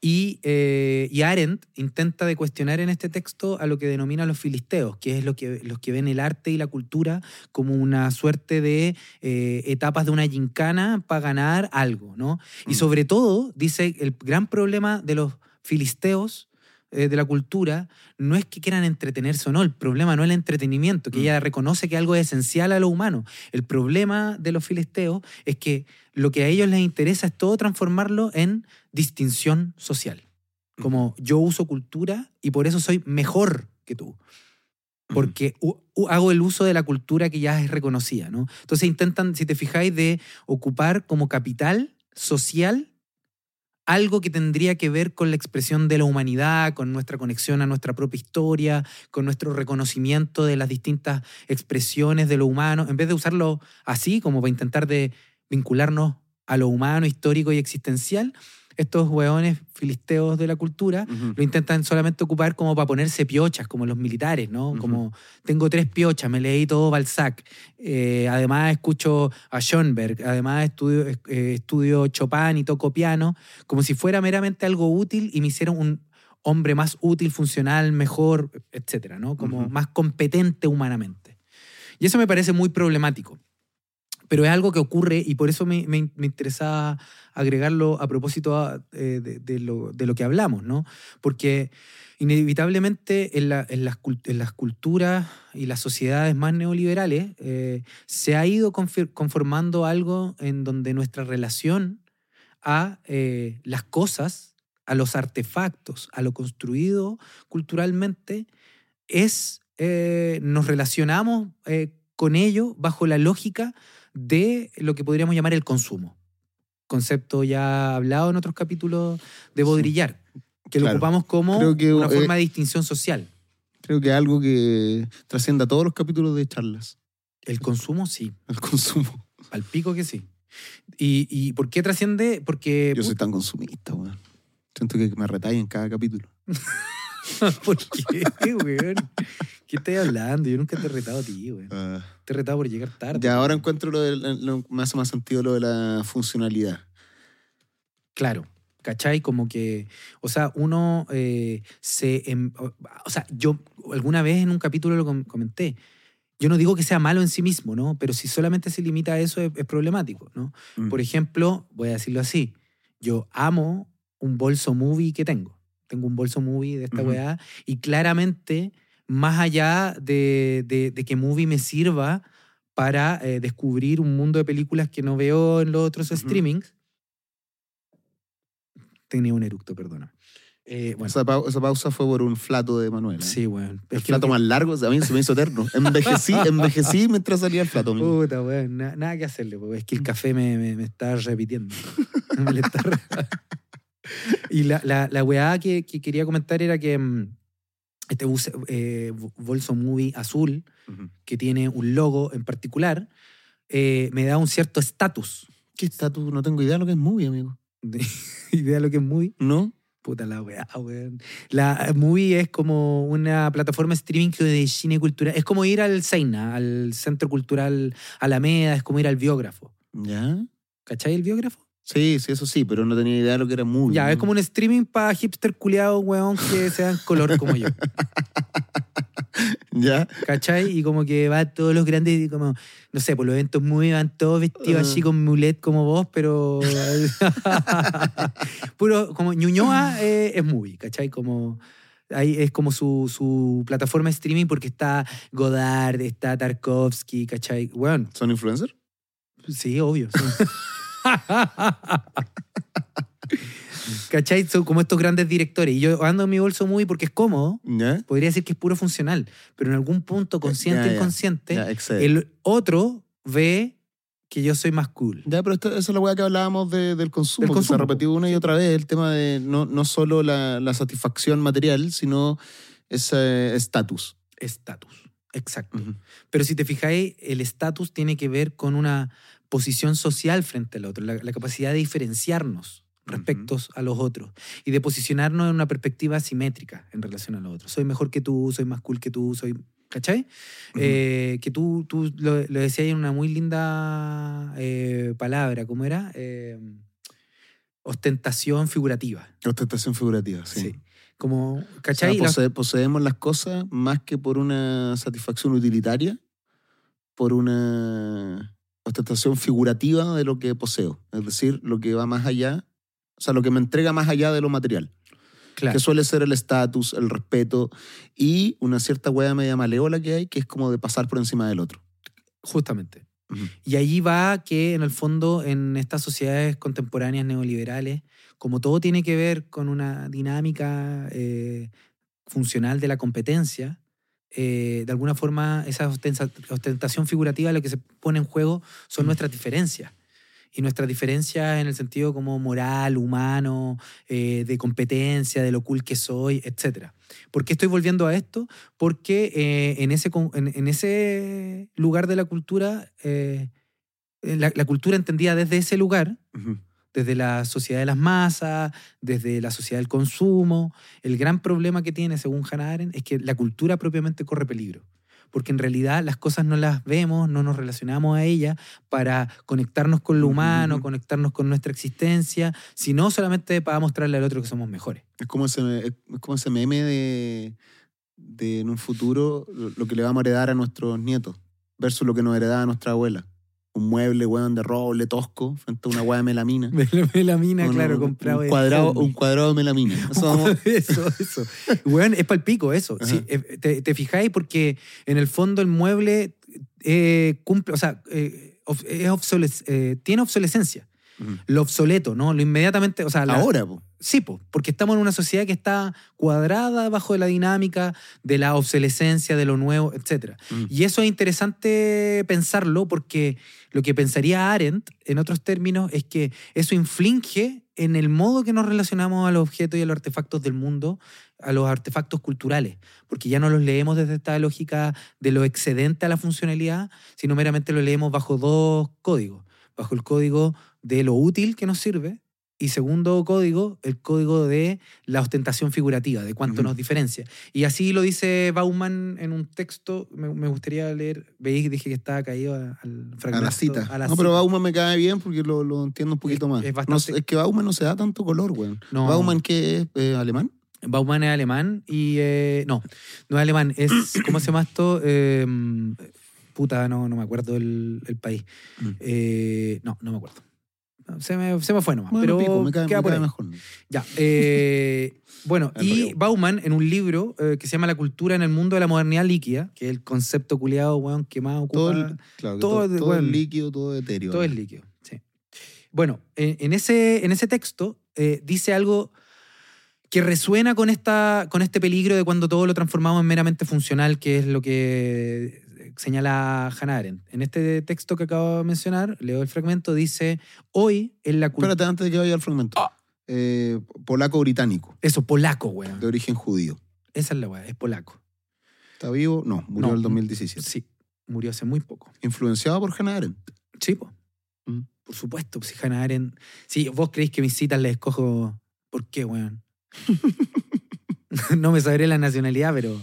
Y, eh, y Arendt intenta de cuestionar en este texto a lo que denomina los filisteos, que es lo que, los que ven el arte y la cultura como una suerte de eh, etapas de una gincana para ganar algo, ¿no? Y Mm. sobre todo, dice, el gran problema de los filisteos eh, de la cultura no es que quieran entretenerse o no, el problema no es el entretenimiento, que Mm. ella reconoce que algo es esencial a lo humano. El problema de los filisteos es que lo que a ellos les interesa es todo transformarlo en distinción social. Como yo uso cultura y por eso soy mejor que tú. Porque hago el uso de la cultura que ya es reconocida, ¿no? Entonces intentan, si te fijáis, de ocupar como capital social algo que tendría que ver con la expresión de la humanidad, con nuestra conexión a nuestra propia historia, con nuestro reconocimiento de las distintas expresiones de lo humano, en vez de usarlo así, como para intentar de vincularnos a lo humano, histórico y existencial, estos hueones filisteos de la cultura lo intentan solamente ocupar como para ponerse piochas, como los militares, ¿no? Como tengo tres piochas, me leí todo Balzac, eh, además escucho a Schoenberg, además estudio, eh, estudio Chopin y toco piano, como si fuera meramente algo útil y me hicieron un hombre más útil, funcional, mejor, etcétera, ¿no? Como más competente humanamente. Y eso me parece muy problemático. Pero es algo que ocurre y por eso me, me- me interesaba agregarlo a propósito a, eh, de, lo, de lo que hablamos, ¿no? Porque inevitablemente en, la- en las, en las culturas y las sociedades más neoliberales eh, se ha ido conformando algo en donde nuestra relación a eh, las cosas, a los artefactos, a lo construido culturalmente, es, nos relacionamos con ello bajo la lógica de lo que podríamos llamar el consumo. Concepto ya hablado en otros capítulos de Sí. Baudrillard, que lo ocupamos como que, una eh, forma de distinción social. Creo que es algo que trascienda todos los capítulos de charlas. El consumo, sí, El consumo. al pico que sí. ¿Y, y por qué trasciende? Porque... Yo soy tan consumista, weón. Siento que me retallan en cada capítulo. ¿Por qué, weón? ¿Qué estás hablando? Yo nunca te he retado a ti, weón. Ah, Te he retado por llegar tarde. ya ahora encuentro lo, lo- me hace más sentido lo de la funcionalidad. Claro, ¿cachai? Como que, o sea, uno eh, se... em- o sea, yo alguna vez en un capítulo lo com- comenté, yo no digo que sea malo en sí mismo, ¿no? Pero si solamente se limita a eso es, es problemático, ¿no? Mm. Por ejemplo, voy a decirlo así, yo amo un bolso movie que tengo. Tengo un bolso movie de esta Ujú. weá y claramente, más allá de, de- de que movie me sirva para eh, descubrir un mundo de películas que no veo en los otros Ujú. streamings, tenía un eructo, perdona. Eh, bueno, esa, pau- esa pausa fue por un flato de Manuela. sí, weón. El flato que- más largo, a mí se me hizo eterno. Envejecí, envejecí mientras salía el flato. Puta, weón, na- nada que hacerle, porque es que el café me, me, me está repitiendo. Me está y la, la, la weá que, que quería comentar era que mm, este bus- eh, bolso movie azul, Ujú. que tiene un logo en particular, eh, me da un cierto estatus. ¿Qué está tú? No tengo idea de lo que es movie, amigo. de- Idea de lo que es movie. ¿No? Puta la weá, weón. La movie es como una plataforma streaming de cine cultural. Es como ir al Seina, al Centro Cultural Alameda, es como ir al biógrafo. ¿Ya? ¿Cachai el biógrafo? Sí, sí, eso sí, pero no tenía idea de lo que era movie. Ya, ¿no? es como un streaming para hipster culiados, weón, que sean color como yo. ¿Ya? ¿Cachai? Y como que va todos los grandes, y como, no sé, por los eventos muy van todos vestidos Ah. así con mulet como vos, pero. Puro, como Ñuñoa eh, es movie, ¿cachai? Como. Ahí es como su, su plataforma de streaming porque está Godard, está Tarkovsky, ¿cachai? Bueno, ¿Son influencers? sí, obvio. sí. ¿Cachai? Son como estos grandes directores. Y yo ando en mi bolso movie porque es cómodo. ¿Ya? Podría decir que es puro funcional, pero en algún punto, consciente ya. inconsciente, Ya, el otro ve que yo soy más cool. Ya, pero esto, esa es la weá que hablábamos de- del consumo, Del que se consumo, ha repetido una y otra vez, el tema de no, no solo la, la satisfacción material, sino ese estatus. Estatus. Exacto. Ujú. Pero si te fijáis, el estatus tiene que ver con una posición social frente al otro, la, la capacidad de diferenciarnos respecto a los otros y de posicionarnos en una perspectiva simétrica en relación a los otros. Soy mejor que tú, soy más cool que tú, soy... ¿Cachai? Eh, que tú, tú lo, lo decías en una muy linda eh, palabra, ¿cómo era? Eh, ostentación figurativa. Ostentación figurativa, sí. Sí. Como, O sea, ¿cachai? Poseemos las cosas más que por una satisfacción utilitaria, por una ostentación figurativa de lo que poseo. Es decir, lo que va más allá, o sea, lo que me entrega más allá de lo material. claro. Que suele ser el estatus, el respeto y una cierta hueá media maleola que hay, que es como de pasar por encima del otro. Justamente. Y allí va que, en el fondo, en estas sociedades contemporáneas neoliberales, como todo tiene que ver con una dinámica eh, funcional de la competencia, eh, de alguna forma esa ostentación figurativa lo que se pone en juego son Mm. nuestras diferencias. Y nuestras diferencias en el sentido como moral, humano, eh, de competencia, de lo cool que soy, etc. ¿Por qué estoy volviendo a esto? Porque eh, en, ese, en, en ese lugar de la cultura, la, la cultura entendida desde ese lugar. Desde la sociedad de las masas, desde la sociedad del consumo. El gran problema que tiene, según Hannah Arendt, es que la cultura propiamente corre peligro. Porque en realidad las cosas no las vemos, no nos relacionamos a ellas para conectarnos con lo humano, conectarnos con nuestra existencia, sino solamente para mostrarle al otro que somos mejores. Es como ese, es como ese meme de, de en un futuro lo, lo que le vamos a heredar a nuestros nietos versus lo que nos heredaba nuestra abuela. Un mueble, weón, de roble tosco frente a una weá de melamina. Melamina, No, claro, no, comprado un cuadrado, un cuadrado de melamina. Eso eso, eso. Weón, es palpico eso. Sí, eh, te, te fijáis porque en el fondo el mueble eh, cumple, o sea, eh, es obsoles- eh, tiene obsolescencia. Lo obsoleto, ¿no? Lo inmediatamente, o sea, la- Ahora, po. Sí, po, porque estamos en una sociedad que está cuadrada bajo la dinámica de la obsolescencia, de lo nuevo, etc. Mm. Y eso es interesante pensarlo porque lo que pensaría Arendt, en otros términos, es que eso inflige en el modo que nos relacionamos a los objetos y a los artefactos del mundo, a los artefactos culturales, porque ya no los leemos desde esta lógica de lo excedente a la funcionalidad, sino meramente lo leemos bajo dos códigos, bajo el código de lo útil que nos sirve y segundo código, el código de la ostentación figurativa, de cuánto nos diferencia. Y así lo dice Bauman en un texto, me, me gustaría leer, veí que dije que estaba caído al A fragmento. la cita. a la no, pero cita. Bauman me cae bien porque lo, lo entiendo un poquito Es- más. es bastante- que Bauman no se da tanto color, weón. No. ¿Bauman qué es? Eh, ¿Alemán? Bauman es alemán y... eh, no, no es alemán, es... ¿Cómo se llama esto? Eh, puta, no, no me acuerdo el, el país. Mm. Eh, no, no me acuerdo. Se me, se me fue nomás, Bueno, pero pico, me cae, queda me por cae ahí. mejor. Ya. eh, bueno, y. Bauman, en un libro eh, que se llama La cultura en el mundo de la modernidad líquida, que es el concepto culiado, weón, que más ocupa. Todo, el, claro, todo todo, de- todo bueno, es líquido, todo etéreo. todo es líquido. Sí. Bueno, en, en ese, en ese texto eh, dice algo que resuena con, esta, con este peligro de cuando todo lo transformamos en meramente funcional, que es lo que señala Hannah Arendt. En este texto que acabo de mencionar, leo el fragmento, dice, hoy en la cultura... Espérate, antes de que vaya al fragmento. Ah. Eh, polaco-británico, Eso, polaco, weón. de origen judío. Esa es la weá, es polaco. ¿Está vivo? No, murió No. en el 2017. Sí, murió hace muy poco. Influenciado por Hannah Arendt. Sí, po. Mm. por supuesto. Si Hannah Arendt... Sí, vos creéis que mis citas las escojo... ¿Por qué, weón? no me sabré la nacionalidad, pero...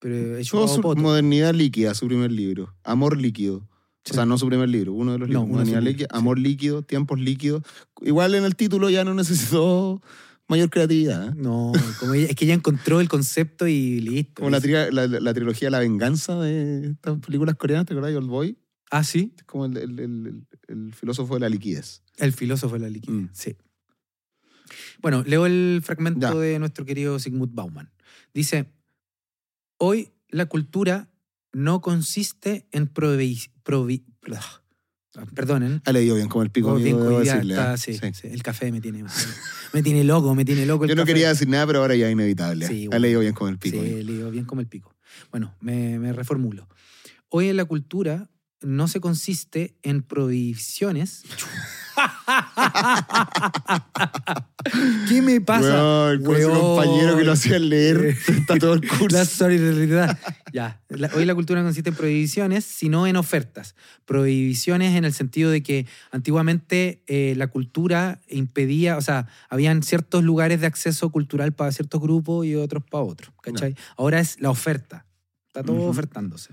Pero he Todo chupado su. Modernidad líquida, su primer libro. Amor líquido. Sí. O sea, no su primer libro, uno de los No, libros. Modernidad líquida, sí. Amor líquido, Tiempos líquidos. Igual en el título ya no necesitó mayor creatividad. ¿eh? No, como ella- es que ella encontró el concepto y listo. Como la, tri- la, la trilogía La Venganza de estas películas coreanas, ¿te acuerdas? Old Boy. Ah, sí. Es como el, el- el- el- el filósofo de la liquidez. El filósofo de la liquidez. Mm. Sí. Bueno, leo el fragmento Ya. de nuestro querido Sigmund Bauman. Dice, hoy la cultura no consiste en provi... provi- ah, perdonen. Ha leído bien como el pico, Oh, amigo, bien, día decirle. está- ¿eh? sí, Sí. sí, el café me tiene, me tiene loco, me tiene loco el Yo no café. quería decir nada, pero ahora ya es inevitable. Sí, ha bueno. leído bien como el pico. Sí, amigo. leo bien como el pico. Bueno, me, me reformulo. Hoy en la cultura no se consiste en prohibiciones. ¿Qué me pasa? Weón, con compañero que lo hacía leer está todo el curso. La solidaridad. Ya. La- hoy la cultura no consiste en prohibiciones, sino en ofertas. Prohibiciones en el sentido de que antiguamente eh, la cultura impedía, o sea, habían ciertos lugares de acceso cultural para ciertos grupos y otros para otros. ¿Cachai? Ahora es la oferta. Está todo Ujú. ofertándose.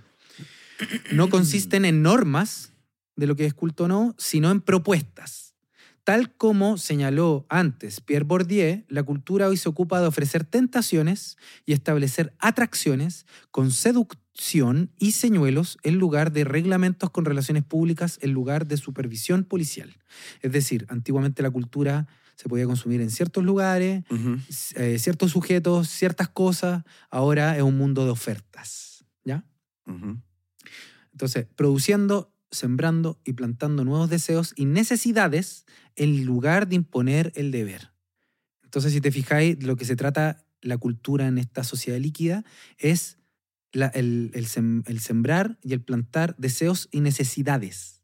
No consisten en normas de lo que es culto o no, sino en propuestas. Tal como señaló antes Pierre Bourdieu, la cultura hoy se ocupa de ofrecer tentaciones y establecer atracciones con seducción y señuelos en lugar de reglamentos con relaciones públicas, en lugar de supervisión policial. Es decir, antiguamente la cultura se podía consumir en ciertos lugares, eh, ciertos sujetos, ciertas cosas. Ahora es un mundo de ofertas. ¿Ya? Entonces, produciendo sembrando y plantando nuevos deseos y necesidades en lugar de imponer el deber. Entonces, si te fijáis, lo que se trata la cultura en esta sociedad líquida es la- el, el sem- el sembrar y el plantar deseos y necesidades.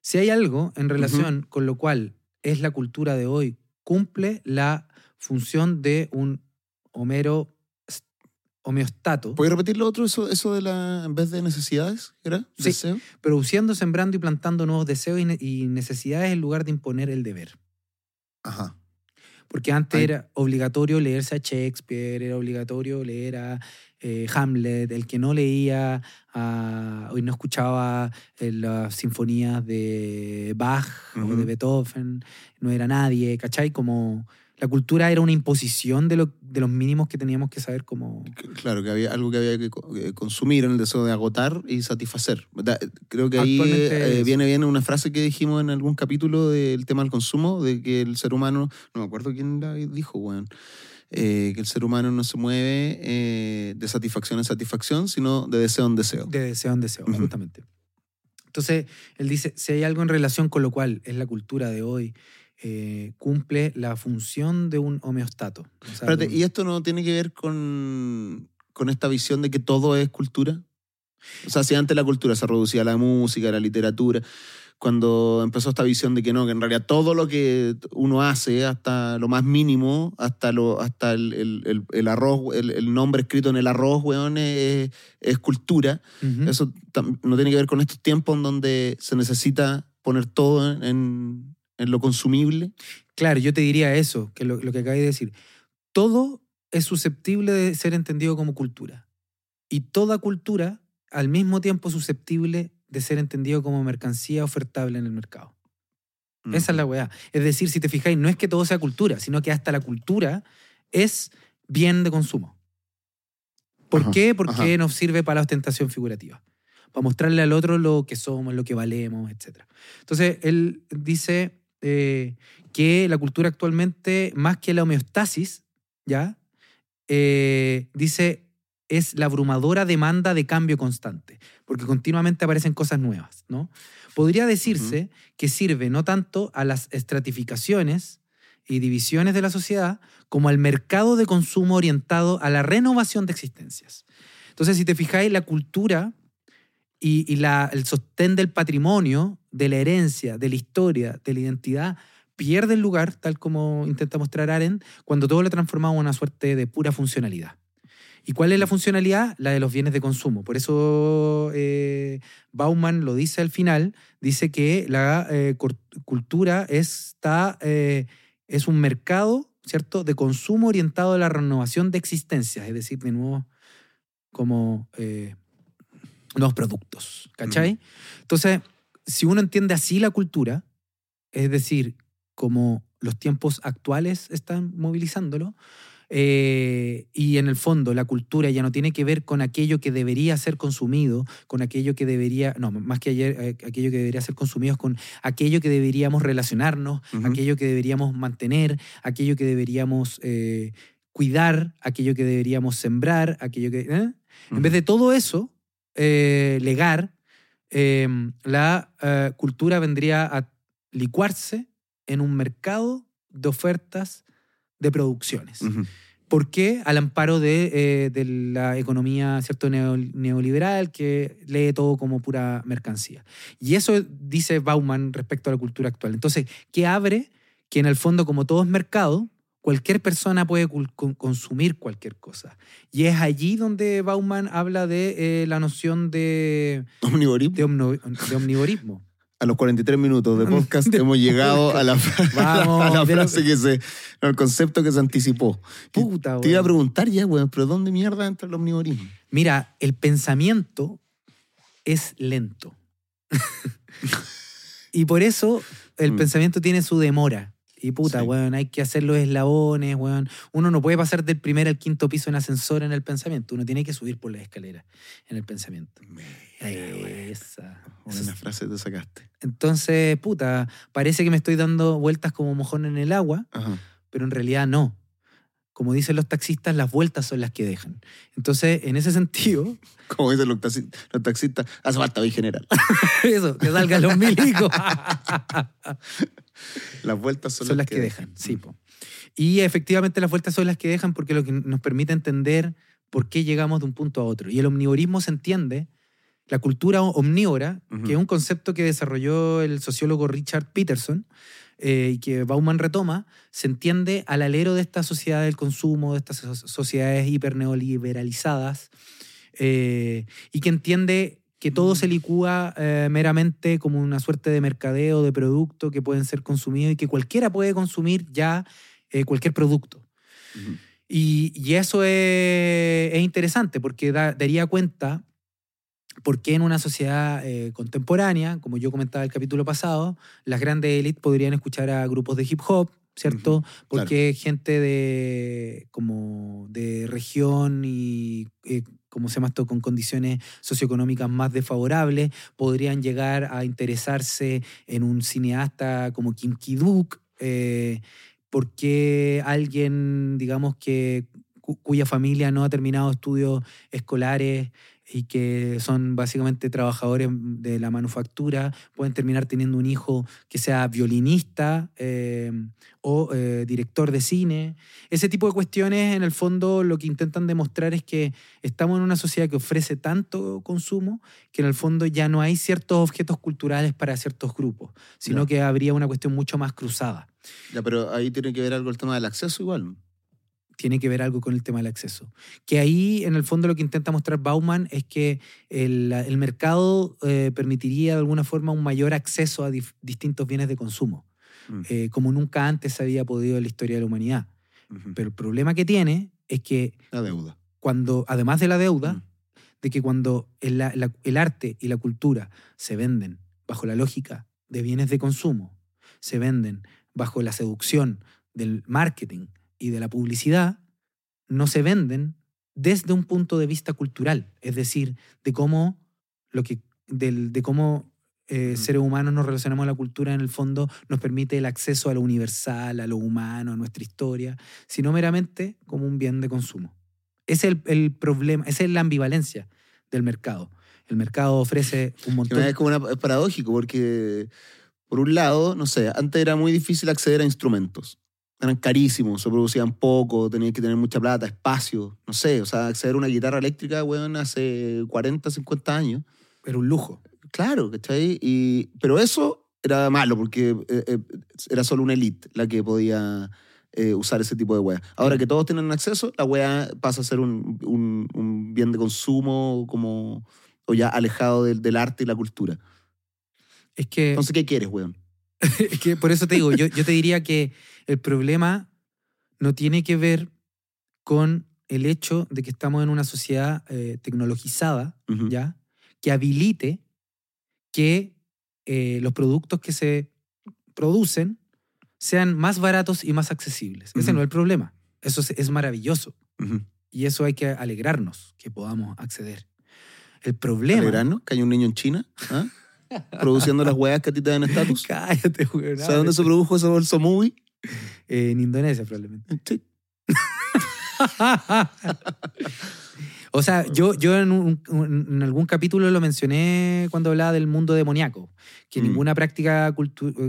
Si hay algo en relación con lo cual es la cultura de hoy, cumple la función de un Homero homeostato, ¿Puedes repetir lo otro? Eso, eso de la. En vez de necesidades, ¿era? Sí. ¿Deseo? produciendo, sembrando y plantando nuevos deseos y, ne- y necesidades en lugar de imponer el deber. Ajá. Porque antes Ay. era obligatorio leerse a Shakespeare, era obligatorio leer a eh, Hamlet, el que no leía a- y no escuchaba eh, las sinfonías de Bach o Ujú. de Beethoven, no era nadie, ¿cachai? Como la cultura era una imposición de, lo- de los mínimos que teníamos que saber como... Claro, que había algo que había que que consumir en el deseo de agotar y satisfacer. Creo que ahí eh, viene bien una frase que dijimos en algún capítulo del tema del consumo, de que el ser humano, no me acuerdo quién la dijo, weón, eh, que el ser humano no se mueve eh, de satisfacción en satisfacción, sino de deseo en deseo. De deseo en deseo, Ujú. justamente. Entonces, él dice, si hay algo en relación con lo cual es la cultura de hoy, eh, cumple la función de un homeostato. O sea, Espérate, ¿y esto no tiene que ver con, con esta visión de que todo es cultura? O sea, si antes la cultura se reducía a la música, a la literatura, cuando empezó esta visión de que no, que en realidad todo lo que uno hace, hasta lo más mínimo, hasta, lo, hasta el, el- el- el arroz, el, nombre escrito en el arroz, weón, es, es cultura. Eso no tiene que ver con estos tiempos en donde se necesita poner todo en, en lo consumible. Claro, yo te diría eso, que lo, lo que acabé de decir. Todo es susceptible de ser entendido como cultura. Y toda cultura, al mismo tiempo, susceptible de ser entendido como mercancía ofertable en el mercado. Esa es la weá. Es decir, si te fijáis, no es que todo sea cultura, sino que hasta la cultura es bien de consumo. ¿Por Ajá, qué? Porque ajá. nos sirve para la ostentación figurativa. Para mostrarle al otro lo que somos, lo que valemos, etc. Entonces, él dice eh, que la cultura actualmente, más que la homeostasis, ¿ya? Eh, dice, es la abrumadora demanda de cambio constante, porque continuamente aparecen cosas nuevas, ¿no? Podría decirse que sirve no tanto a las estratificaciones y divisiones de la sociedad como al mercado de consumo orientado a la renovación de existencias. Entonces, si te fijáis, la cultura y, y la- el sostén del patrimonio, de la herencia, de la historia, de la identidad, pierde el lugar, tal como intenta mostrar Arendt, cuando todo lo transformamos en una suerte de pura funcionalidad. ¿Y cuál es la funcionalidad? La de los bienes de consumo. Por eso eh, Bauman lo dice al final, dice que la eh, cultura está, eh, es un mercado, ¿cierto?, de consumo orientado a la renovación de existencias, es decir, de nuevo, como nuevos productos, ¿cachai? Entonces, si uno entiende así la cultura, es decir, como los tiempos actuales están movilizándolo, eh, y en el fondo la cultura ya no tiene que ver con aquello que debería ser consumido, con aquello que debería, no, más que ayer, eh, aquello que debería ser consumido, es con aquello que deberíamos relacionarnos, aquello que deberíamos mantener, aquello que deberíamos eh, cuidar, aquello que deberíamos sembrar, aquello que... En vez de todo eso, legar, eh, la eh, cultura vendría a licuarse en un mercado de ofertas de producciones. Ujú. ¿Por qué? Al amparo de, eh, de la economía ¿cierto? neo- neoliberal que lee todo como pura mercancía. Y eso dice Bauman respecto a la cultura actual. Entonces, ¿qué abre? Que en el fondo, como todo es mercado, cualquier persona puede consumir cualquier cosa. Y es allí donde Bauman habla de eh, la noción de, Omnivorismo. de, omno- de omnivorismo. A los 43 minutos de podcast hemos llegado a la, Vamos, a la de lo- frase que se. al concepto que se anticipó. Puta, Te iba a preguntar ya, weón, pero ¿dónde mierda entra el omnivorismo? Mira, el pensamiento es lento. y por eso el Mm. pensamiento tiene su demora. Y puta, Sí. weón, hay que hacer los eslabones, weón. Uno no puede pasar del primer al quinto piso en ascensor en el pensamiento. Uno tiene que subir por las escaleras en el pensamiento. Esa. Buena frase te sacaste. Entonces, puta, parece que me estoy dando vueltas como mojón en el agua, Ajá. pero en realidad no. como dicen los taxistas, las vueltas son las que dejan. Entonces, en ese sentido, Como dicen los, taxi- los taxistas, hace falta hoy general. eso, que salgan los milicos. Las vueltas son, son las que dejan, sí. po. Y efectivamente las vueltas son las que dejan porque lo que nos permite entender por qué llegamos de un punto a otro. Y el omnivorismo se entiende, la cultura omnívora, que es un concepto que desarrolló el sociólogo Richard Peterson eh, y que Bauman retoma, se entiende al alero de esta sociedad del consumo, de estas so- sociedades hiperneoliberalizadas, eh, y que entiende que todo se licúa eh, meramente como una suerte de mercadeo de producto que pueden ser consumidos y que cualquiera puede consumir ya eh, cualquier producto. Y, y eso es, es interesante porque da- daría cuenta por qué en una sociedad eh, contemporánea, como yo comentaba el capítulo pasado, las grandes élites podrían escuchar a grupos de hip hop, ¿cierto? Porque gente de como de región y eh, ¿cómo se llama esto? con condiciones socioeconómicas más desfavorables, podrían llegar a interesarse en un cineasta como Kim Ki-duk, eh, porque alguien, digamos, que cu- cuya familia no ha terminado estudios escolares y que son básicamente trabajadores de la manufactura, pueden terminar teniendo un hijo que sea violinista eh, o eh, director de cine. Ese tipo de cuestiones, en el fondo, lo que intentan demostrar es que estamos en una sociedad que ofrece tanto consumo que en el fondo ya no hay ciertos objetos culturales para ciertos grupos, sino que habría una cuestión mucho más cruzada. Ya, pero ahí tiene que ver algo el tema del acceso igual. Tiene que ver algo con el tema del acceso. Que ahí, en el fondo, lo que intenta mostrar Bauman es que el, el mercado eh, permitiría de alguna forma un mayor acceso a distintos bienes de consumo, Mm, eh, como nunca antes se había podido en la historia de la humanidad. Pero el problema que tiene es que La deuda. cuando, además de la deuda, Mm. de que cuando el, la- el arte y la cultura se venden bajo la lógica de bienes de consumo, se venden bajo la seducción del marketing y de la publicidad, no se venden desde un punto de vista cultural, es decir, de cómo, lo que, del- de cómo eh, seres humanos nos relacionamos a la cultura, en el fondo nos permite el acceso a lo universal, a lo humano, a nuestra historia, sino meramente como un bien de consumo. Ese es el, el problema, esa es la ambivalencia del mercado. El mercado ofrece un montón... es como una- es paradójico porque, por un lado, no sé, antes era muy difícil acceder a instrumentos. Eran carísimos, se producían poco, tenías que tener mucha plata, espacio, no sé, o sea, acceder a una guitarra eléctrica, weón, hace 40, 50 años. Era un lujo. Claro, ¿cachai? Y, pero eso era malo porque eh, eh, era solo una elite la que podía eh, usar ese tipo de weas. Ahora que todos tienen acceso, la wea pasa a ser un, un- un bien de consumo como, o ya alejado del, del arte y la cultura. Es que... Entonces, ¿qué quieres, weón? Es que por eso te digo, yo, yo te diría que el problema no tiene que ver con el hecho de que estamos en una sociedad eh, tecnologizada, Ujú. ¿ya? Que habilite que eh, los productos que se producen sean más baratos y más accesibles. Ese Ujú. no es el problema. Eso es, es maravilloso. Ujú. Y eso hay que alegrarnos que podamos acceder. El problema... ¿Alegrarnos? ¿Que hay un niño en China? ¿ah? Produciendo las weas que a ti te dan estatus. Cállate, güey. ¿Sabes dónde se produjo ese bolso movie? en Indonesia, probablemente. Sí. o sea, yo, yo en, un- un- en algún capítulo lo mencioné cuando hablaba del mundo demoníaco, que Mm. ninguna práctica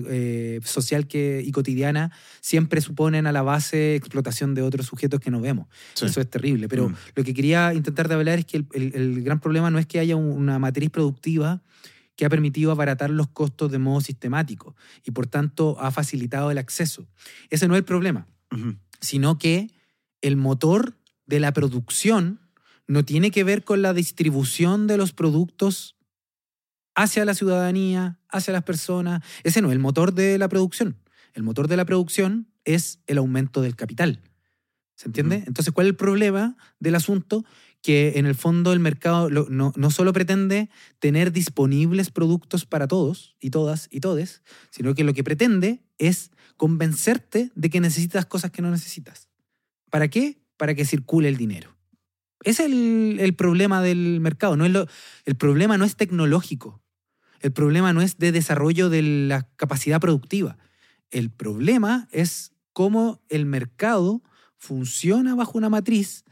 eh, social que, y cotidiana siempre suponen a la base explotación de otros sujetos que no vemos. Sí. Eso es terrible. Pero Mm. lo que quería intentar de hablar es que el, el- el gran problema no es que haya un- una matriz productiva que ha permitido abaratar los costos de modo sistemático y por tanto ha facilitado el acceso. Ese no es el problema sino que el motor de la producción no tiene que ver con la distribución de los productos hacia la ciudadanía, hacia las personas. Ese no es el motor de la producción. El motor de la producción es el aumento del capital. ¿Se entiende? Entonces, ¿cuál es el problema del asunto? Que en el fondo el mercado no, no solo pretende tener disponibles productos para todos y todas y todes, sino que lo que pretende es convencerte de que necesitas cosas que no necesitas. ¿Para qué? Para que circule el dinero. Ese es el, el problema del mercado. No es el problema no es tecnológico. El problema no es de desarrollo de la capacidad productiva. El problema es cómo el mercado funciona bajo una matriz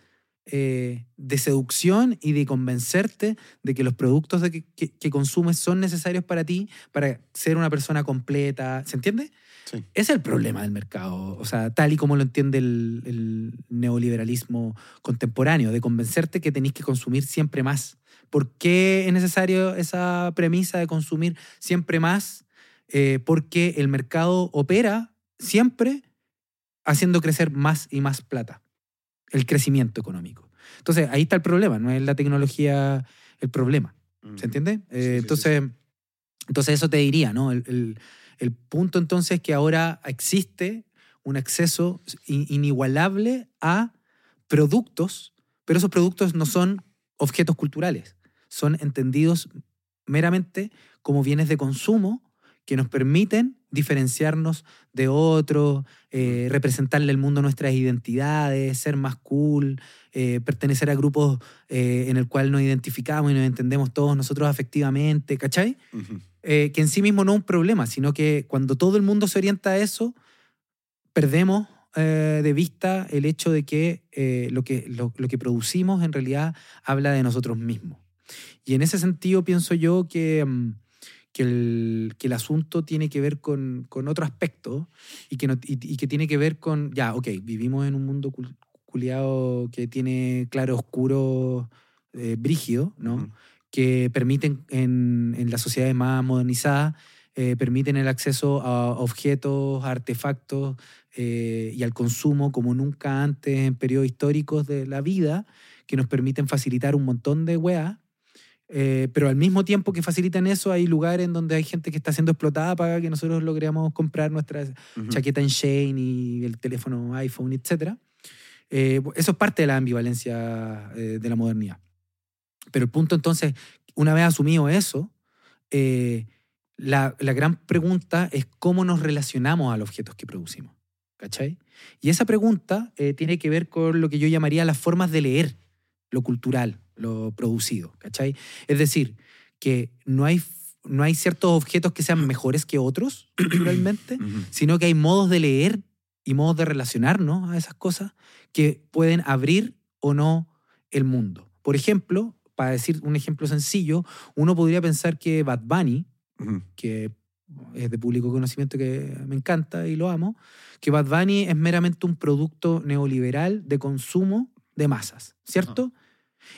eh, de seducción y de convencerte de que los productos de que, que- que consumes son necesarios para ti, para ser una persona completa. ¿Se entiende? Sí. Es el problema del mercado, o sea, tal y como lo entiende el, el neoliberalismo contemporáneo, de convencerte que tenéis que consumir siempre más. ¿Por qué es necesario esa premisa de consumir siempre más? Eh, porque el mercado opera siempre haciendo crecer más y más plata, el crecimiento económico. Entonces, ahí está el problema, no es la tecnología el problema. ¿Se entiende? Eh, Sí, sí, sí, entonces, entonces, eso te diría, ¿no? El, el- el punto entonces es que ahora existe un acceso in- inigualable a productos, pero esos productos no son objetos culturales, son entendidos meramente como bienes de consumo que nos permiten diferenciarnos de otros, eh, representarle al mundo nuestras identidades, ser más cool, eh, pertenecer a grupos eh, en el cual nos identificamos y nos entendemos todos nosotros afectivamente, ¿cachai? Eh, que en sí mismo no es un problema, sino que cuando todo el mundo se orienta a eso, perdemos eh, de vista el hecho de que, lo que lo, lo que producimos en realidad habla de nosotros mismos. Y en ese sentido pienso yo que, mm, que, el, que el asunto tiene que ver con, con otro aspecto y que, no- y, y que tiene que ver con, ya, ok, vivimos en un mundo cul- culiado que tiene claro oscuro, eh, brígido, ¿no? Que permiten en, en las sociedades más modernizadas, eh, permiten el acceso a objetos, a artefactos eh, y al consumo como nunca antes en periodos históricos de la vida, que nos permiten facilitar un montón de weas. Eh, pero al mismo tiempo que facilitan eso, hay lugares en donde hay gente que está siendo explotada para que nosotros logremos comprar nuestra Ujú. chaqueta en Shane y el teléfono iPhone, etc. Eh, eso es parte de la ambivalencia eh, de la modernidad. Pero el punto entonces, una vez asumido eso, eh, la, la gran pregunta es cómo nos relacionamos a los objetos que producimos. ¿Cachai? Y esa pregunta eh, tiene que ver con lo que yo llamaría las formas de leer lo cultural, lo producido. ¿Cachai? Es decir, que no hay, no hay ciertos objetos que sean mejores que otros culturalmente, sino que hay modos de leer y modos de relacionarnos a esas cosas que pueden abrir o no el mundo. Por ejemplo, para decir un ejemplo sencillo, uno podría pensar que Bad Bunny, que es de público conocimiento que me encanta y lo amo, que Bad Bunny es meramente un producto neoliberal de consumo de masas, ¿cierto?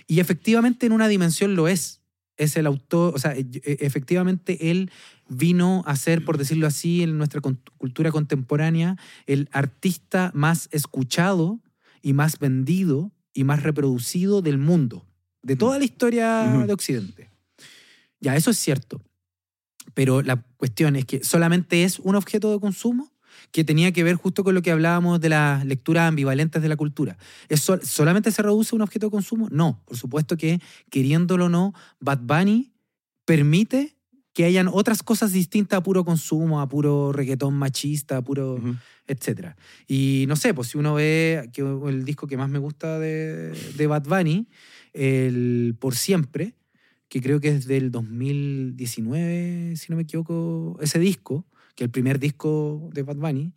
Y efectivamente en una dimensión lo es. Es el autor, o sea, e- e- efectivamente él vino a ser, por decirlo así, en nuestra cultura contemporánea, el artista más escuchado y más vendido y más reproducido del mundo, de toda la historia de Occidente. Ya, eso es cierto. Pero la cuestión es que solamente es un objeto de consumo que tenía que ver justo con lo que hablábamos de las lecturas ambivalentes de la cultura. ¿Es sol- ¿Solamente se reduce a un objeto de consumo? No, por supuesto que, queriéndolo o no, Bad Bunny permite que hayan otras cosas distintas a puro consumo, a puro reggaetón machista, a puro etcétera. Y no sé, pues si uno ve que el disco que más me gusta de, de Bad Bunny, el Por Siempre, que creo que es del 2019, si no me equivoco, ese disco, que es el primer disco de Bad Bunny,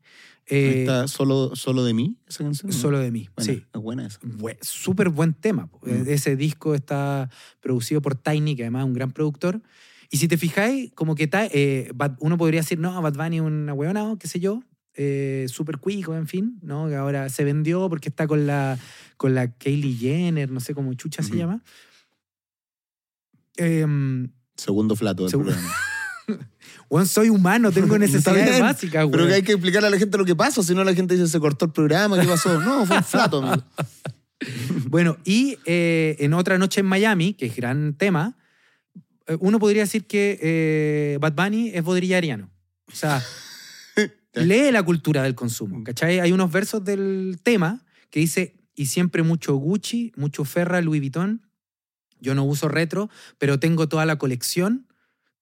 eh, está solo, solo de mí esa canción. Solo de mí. Buena, Sí. Es buena esa. Súper buen tema. Mm. Ese disco está producido por Tiny, que además es un gran productor. Y si te fijáis, como que ta- eh, uno podría decir, no, Bad Bunny es una huevona, qué sé yo, eh, súper cuico, en fin, ¿no? Que ahora se vendió porque está con la, con la Kylie Jenner, no sé cómo chucha se Ujú. llama. Em, Segundo flato del Segu- programa. weón, soy humano, tengo necesidades bien, básicas, Pero weón. que hay que explicarle a la gente lo que pasa, si no la gente dice se cortó el programa, ¿qué pasó? No, fue un flato, amigo. Bueno, y eh, en otra noche en Miami, que es gran tema, eh, uno podría decir que eh, Bad Bunny es bodrillariano. O sea, lee la cultura del consumo, ¿cachai? Hay unos versos del tema que dice, y siempre mucho Gucci, mucho Ferra, Louis Vuitton. Yo no uso retro, pero tengo toda la colección.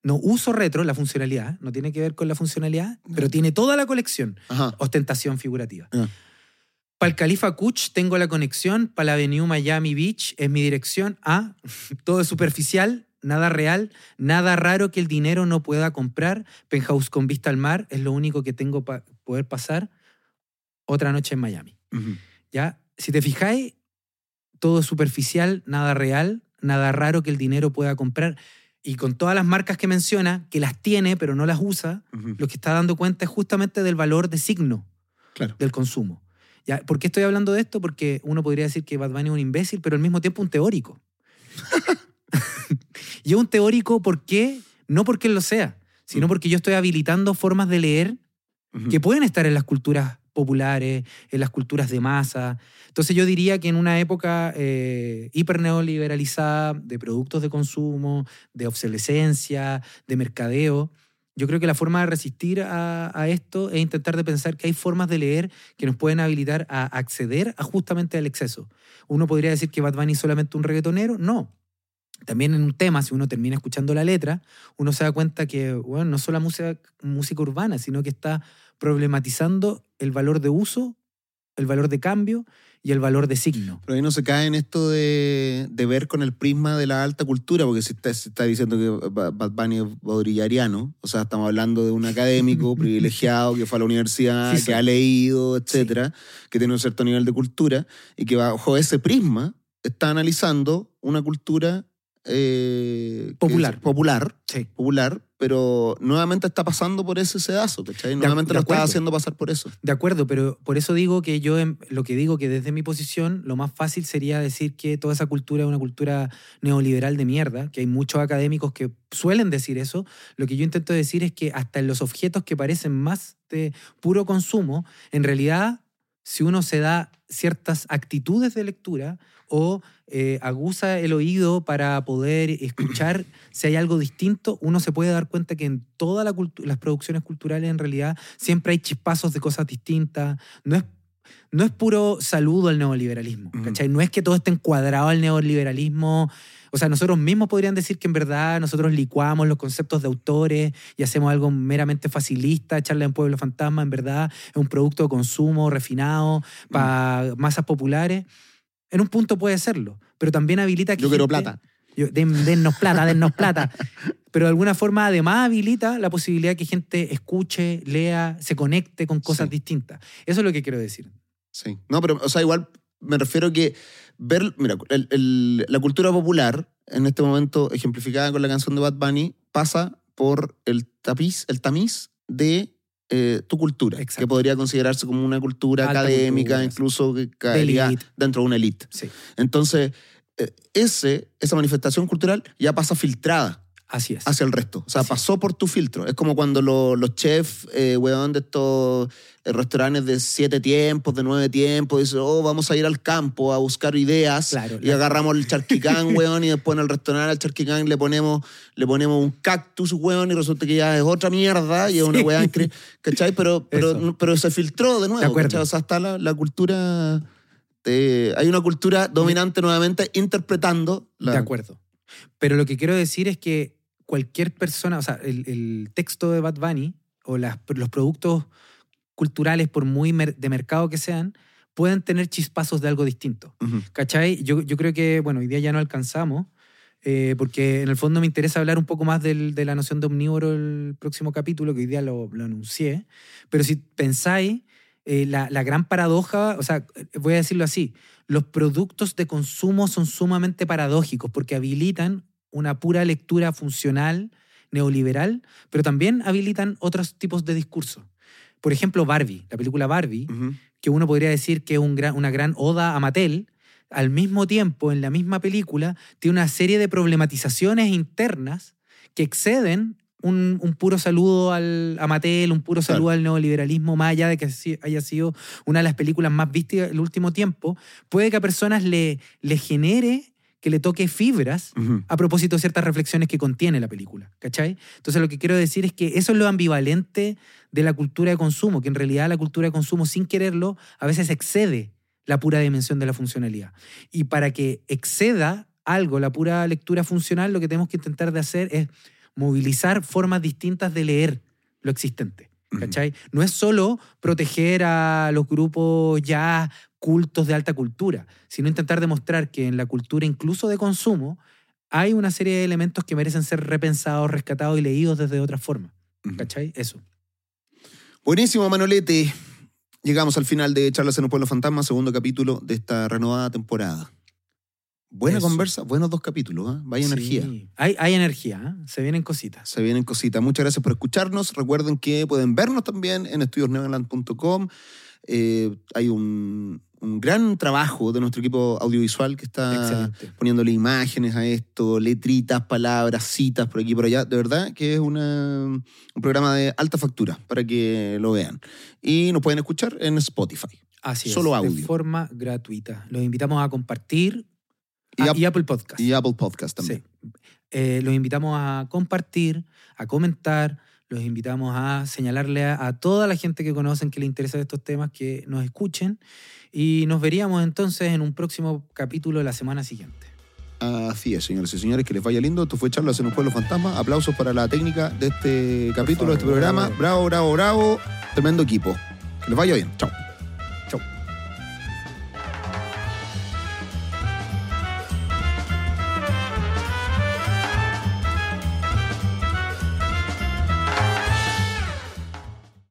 No uso retro, la funcionalidad, no tiene que ver con la funcionalidad, pero tiene toda la colección Ajá. ostentación figurativa. Ah. Para el Califa Kuch tengo la conexión, para la Avenue Miami Beach es mi dirección. A, todo es superficial, nada real, nada raro que el dinero no pueda comprar. Penthouse con vista al mar es lo único que tengo para poder pasar. Otra noche en Miami. ¿Ya? Si te fijáis, todo es superficial, nada real, nada raro que el dinero pueda comprar. Y con todas las marcas que menciona, que las tiene pero no las usa, lo que está dando cuenta es justamente del valor de signo Claro. del consumo. ¿Ya? ¿Por qué estoy hablando de esto? Porque uno podría decir que Bad Bunny es un imbécil, pero al mismo tiempo un teórico. y es un teórico, ¿por qué? No porque él lo sea, sino porque yo estoy habilitando formas de leer que pueden estar en las culturas populares, en las culturas de masa. Entonces yo diría que en una época eh, hiper neoliberalizada de productos de consumo, de obsolescencia, de mercadeo, yo creo que la forma de resistir a, a esto es intentar de pensar que hay formas de leer que nos pueden habilitar a acceder a justamente al exceso. Uno podría decir que Bad Bunny es solamente un reggaetonero, no. También en un tema, si uno termina escuchando la letra, uno se da cuenta que bueno, no solo música, música urbana, sino que está problematizando el valor de uso, el valor de cambio y el valor de signo. Pero ahí no se cae en esto de, de ver con el prisma de la alta cultura, porque si está, diciendo que Ba- Bad Bunny es bodrillariano, o sea, estamos hablando de un académico privilegiado que fue a la universidad, Sí, que sí. ha leído, etcétera, que tiene un cierto nivel de cultura y que bajo ese prisma está analizando una cultura eh, Popular. popular, Sí. popular, pero nuevamente está pasando por ese sedazo, ¿cachai? Nuevamente lo está haciendo pasar por eso. De acuerdo, pero por eso digo que yo, lo que digo que desde mi posición, lo más fácil sería decir que toda esa cultura es una cultura neoliberal de mierda, que hay muchos académicos que suelen decir eso. Lo que yo intento decir es que hasta en los objetos que parecen más de puro consumo, en realidad, si uno se da ciertas actitudes de lectura o eh, aguza el oído para poder escuchar si hay algo distinto, uno se puede dar cuenta que en todas la las producciones culturales en realidad siempre hay chispazos de cosas distintas. No es, no es puro saludo al neoliberalismo. No es que todo esté encuadrado al neoliberalismo. O sea, nosotros mismos podrían decir que en verdad nosotros licuamos los conceptos de autores y hacemos algo meramente facilista, echarle en Pueblo Fantasma, en verdad es un producto de consumo refinado para masas populares. En un punto puede serlo, pero también habilita que Yo quiero gente- plata. yo- den- dennos plata, dennos plata. Pero de alguna forma además habilita la posibilidad que gente escuche, lea, se conecte con cosas Sí. distintas. Eso es lo que quiero decir. Sí. No, pero, o sea, igual me refiero que ver, mira, el- el- la cultura popular, en este momento ejemplificada con la canción de Bad Bunny, pasa por el tapiz, el tamiz de eh, tu cultura, Exacto. que podría considerarse como una cultura Alta académica, cultura, incluso que caería dentro de una élite. Sí, Entonces, eh, ese, esa manifestación cultural ya pasa filtrada así es. hacia el resto. O sea, Así es. pasó por tu filtro. Es como cuando lo- los chefs, eh, weón, de estos eh, restaurantes de siete tiempos, de nueve tiempos, dicen, oh, vamos a ir al campo a buscar ideas. Claro, y agarramos el charquicán, weón, y después en el restaurante al charquicán le ponemos, le ponemos un cactus, weón, y resulta que ya es otra mierda y es una Sí. incre- ¿cachai? Pero, pero, pero se filtró de nuevo, De. O sea, está la, la cultura... eh, hay una cultura dominante nuevamente interpretando la... De acuerdo. Pero lo que quiero decir es que cualquier persona, o sea, el, el texto de Bad Bunny o las- los productos culturales, por muy mer- de mercado que sean, pueden tener chispazos de algo distinto. ¿Cachai? Yo, yo creo que, bueno, hoy día ya no alcanzamos, eh, porque en el fondo me interesa hablar un poco más del- de la noción de omnívoro el próximo capítulo, que hoy día lo, lo anuncié. Pero si pensáis, eh, la, la gran paradoja, o sea, voy a decirlo así, los productos de consumo son sumamente paradójicos porque habilitan una pura lectura funcional neoliberal, pero también habilitan otros tipos de discurso. Por ejemplo, Barbie, la película Barbie, que uno podría decir que es un gran- una gran oda a Mattel, al mismo tiempo, en la misma película, tiene una serie de problematizaciones internas que exceden un, un puro saludo al, a Mattel, un puro Claro. saludo al neoliberalismo, más allá de que haya sido una de las películas más vistas el último tiempo, puede que a personas le, le genere que le toque fibras a propósito de ciertas reflexiones que contiene la película, ¿cachai? Entonces lo que quiero decir es que eso es lo ambivalente de la cultura de consumo, que en realidad la cultura de consumo sin quererlo a veces excede la pura dimensión de la funcionalidad. Y para que exceda algo, la pura lectura funcional, lo que tenemos que intentar de hacer es movilizar formas distintas de leer lo existente. ¿Cachai? No es solo proteger a los grupos ya cultos de alta cultura, sino intentar demostrar que en la cultura incluso de consumo hay una serie de elementos que merecen ser repensados, rescatados y leídos desde otra forma. ¿Cachai? Eso. Buenísimo, Manolete. Llegamos al final de Charlas en un Pueblo Fantasma, segundo capítulo de esta renovada temporada. Buena Eso. conversa, buenos dos capítulos, ¿ah? vaya Sí. energía. Hay, hay energía, ¿eh? se vienen cositas. Se vienen cositas. Muchas gracias por escucharnos. Recuerden que pueden vernos también en estudiosneverland.com. Eh, hay un, un gran trabajo de nuestro equipo audiovisual que está Excelente. poniéndole imágenes a esto, letritas, palabras, citas por aquí y por allá. De verdad que es una- un programa de alta factura para que lo vean. Y nos pueden escuchar en Spotify. Así Solo es, de audio. forma gratuita. Los invitamos a compartir y Apple Podcast. Y Apple Podcast también. Sí. Eh, los invitamos a compartir, a comentar, los invitamos a señalarle a, a toda la gente que conocen que le interesan estos temas que nos escuchen y nos veríamos entonces en un próximo capítulo la semana siguiente. Así es, señores y señores, que les vaya lindo. Esto fue Charlas en un Pueblo Fantasma. Aplausos para la técnica de este capítulo, de este programa. Bravo, bravo, bravo. Tremendo equipo. Que les vaya bien. Chao.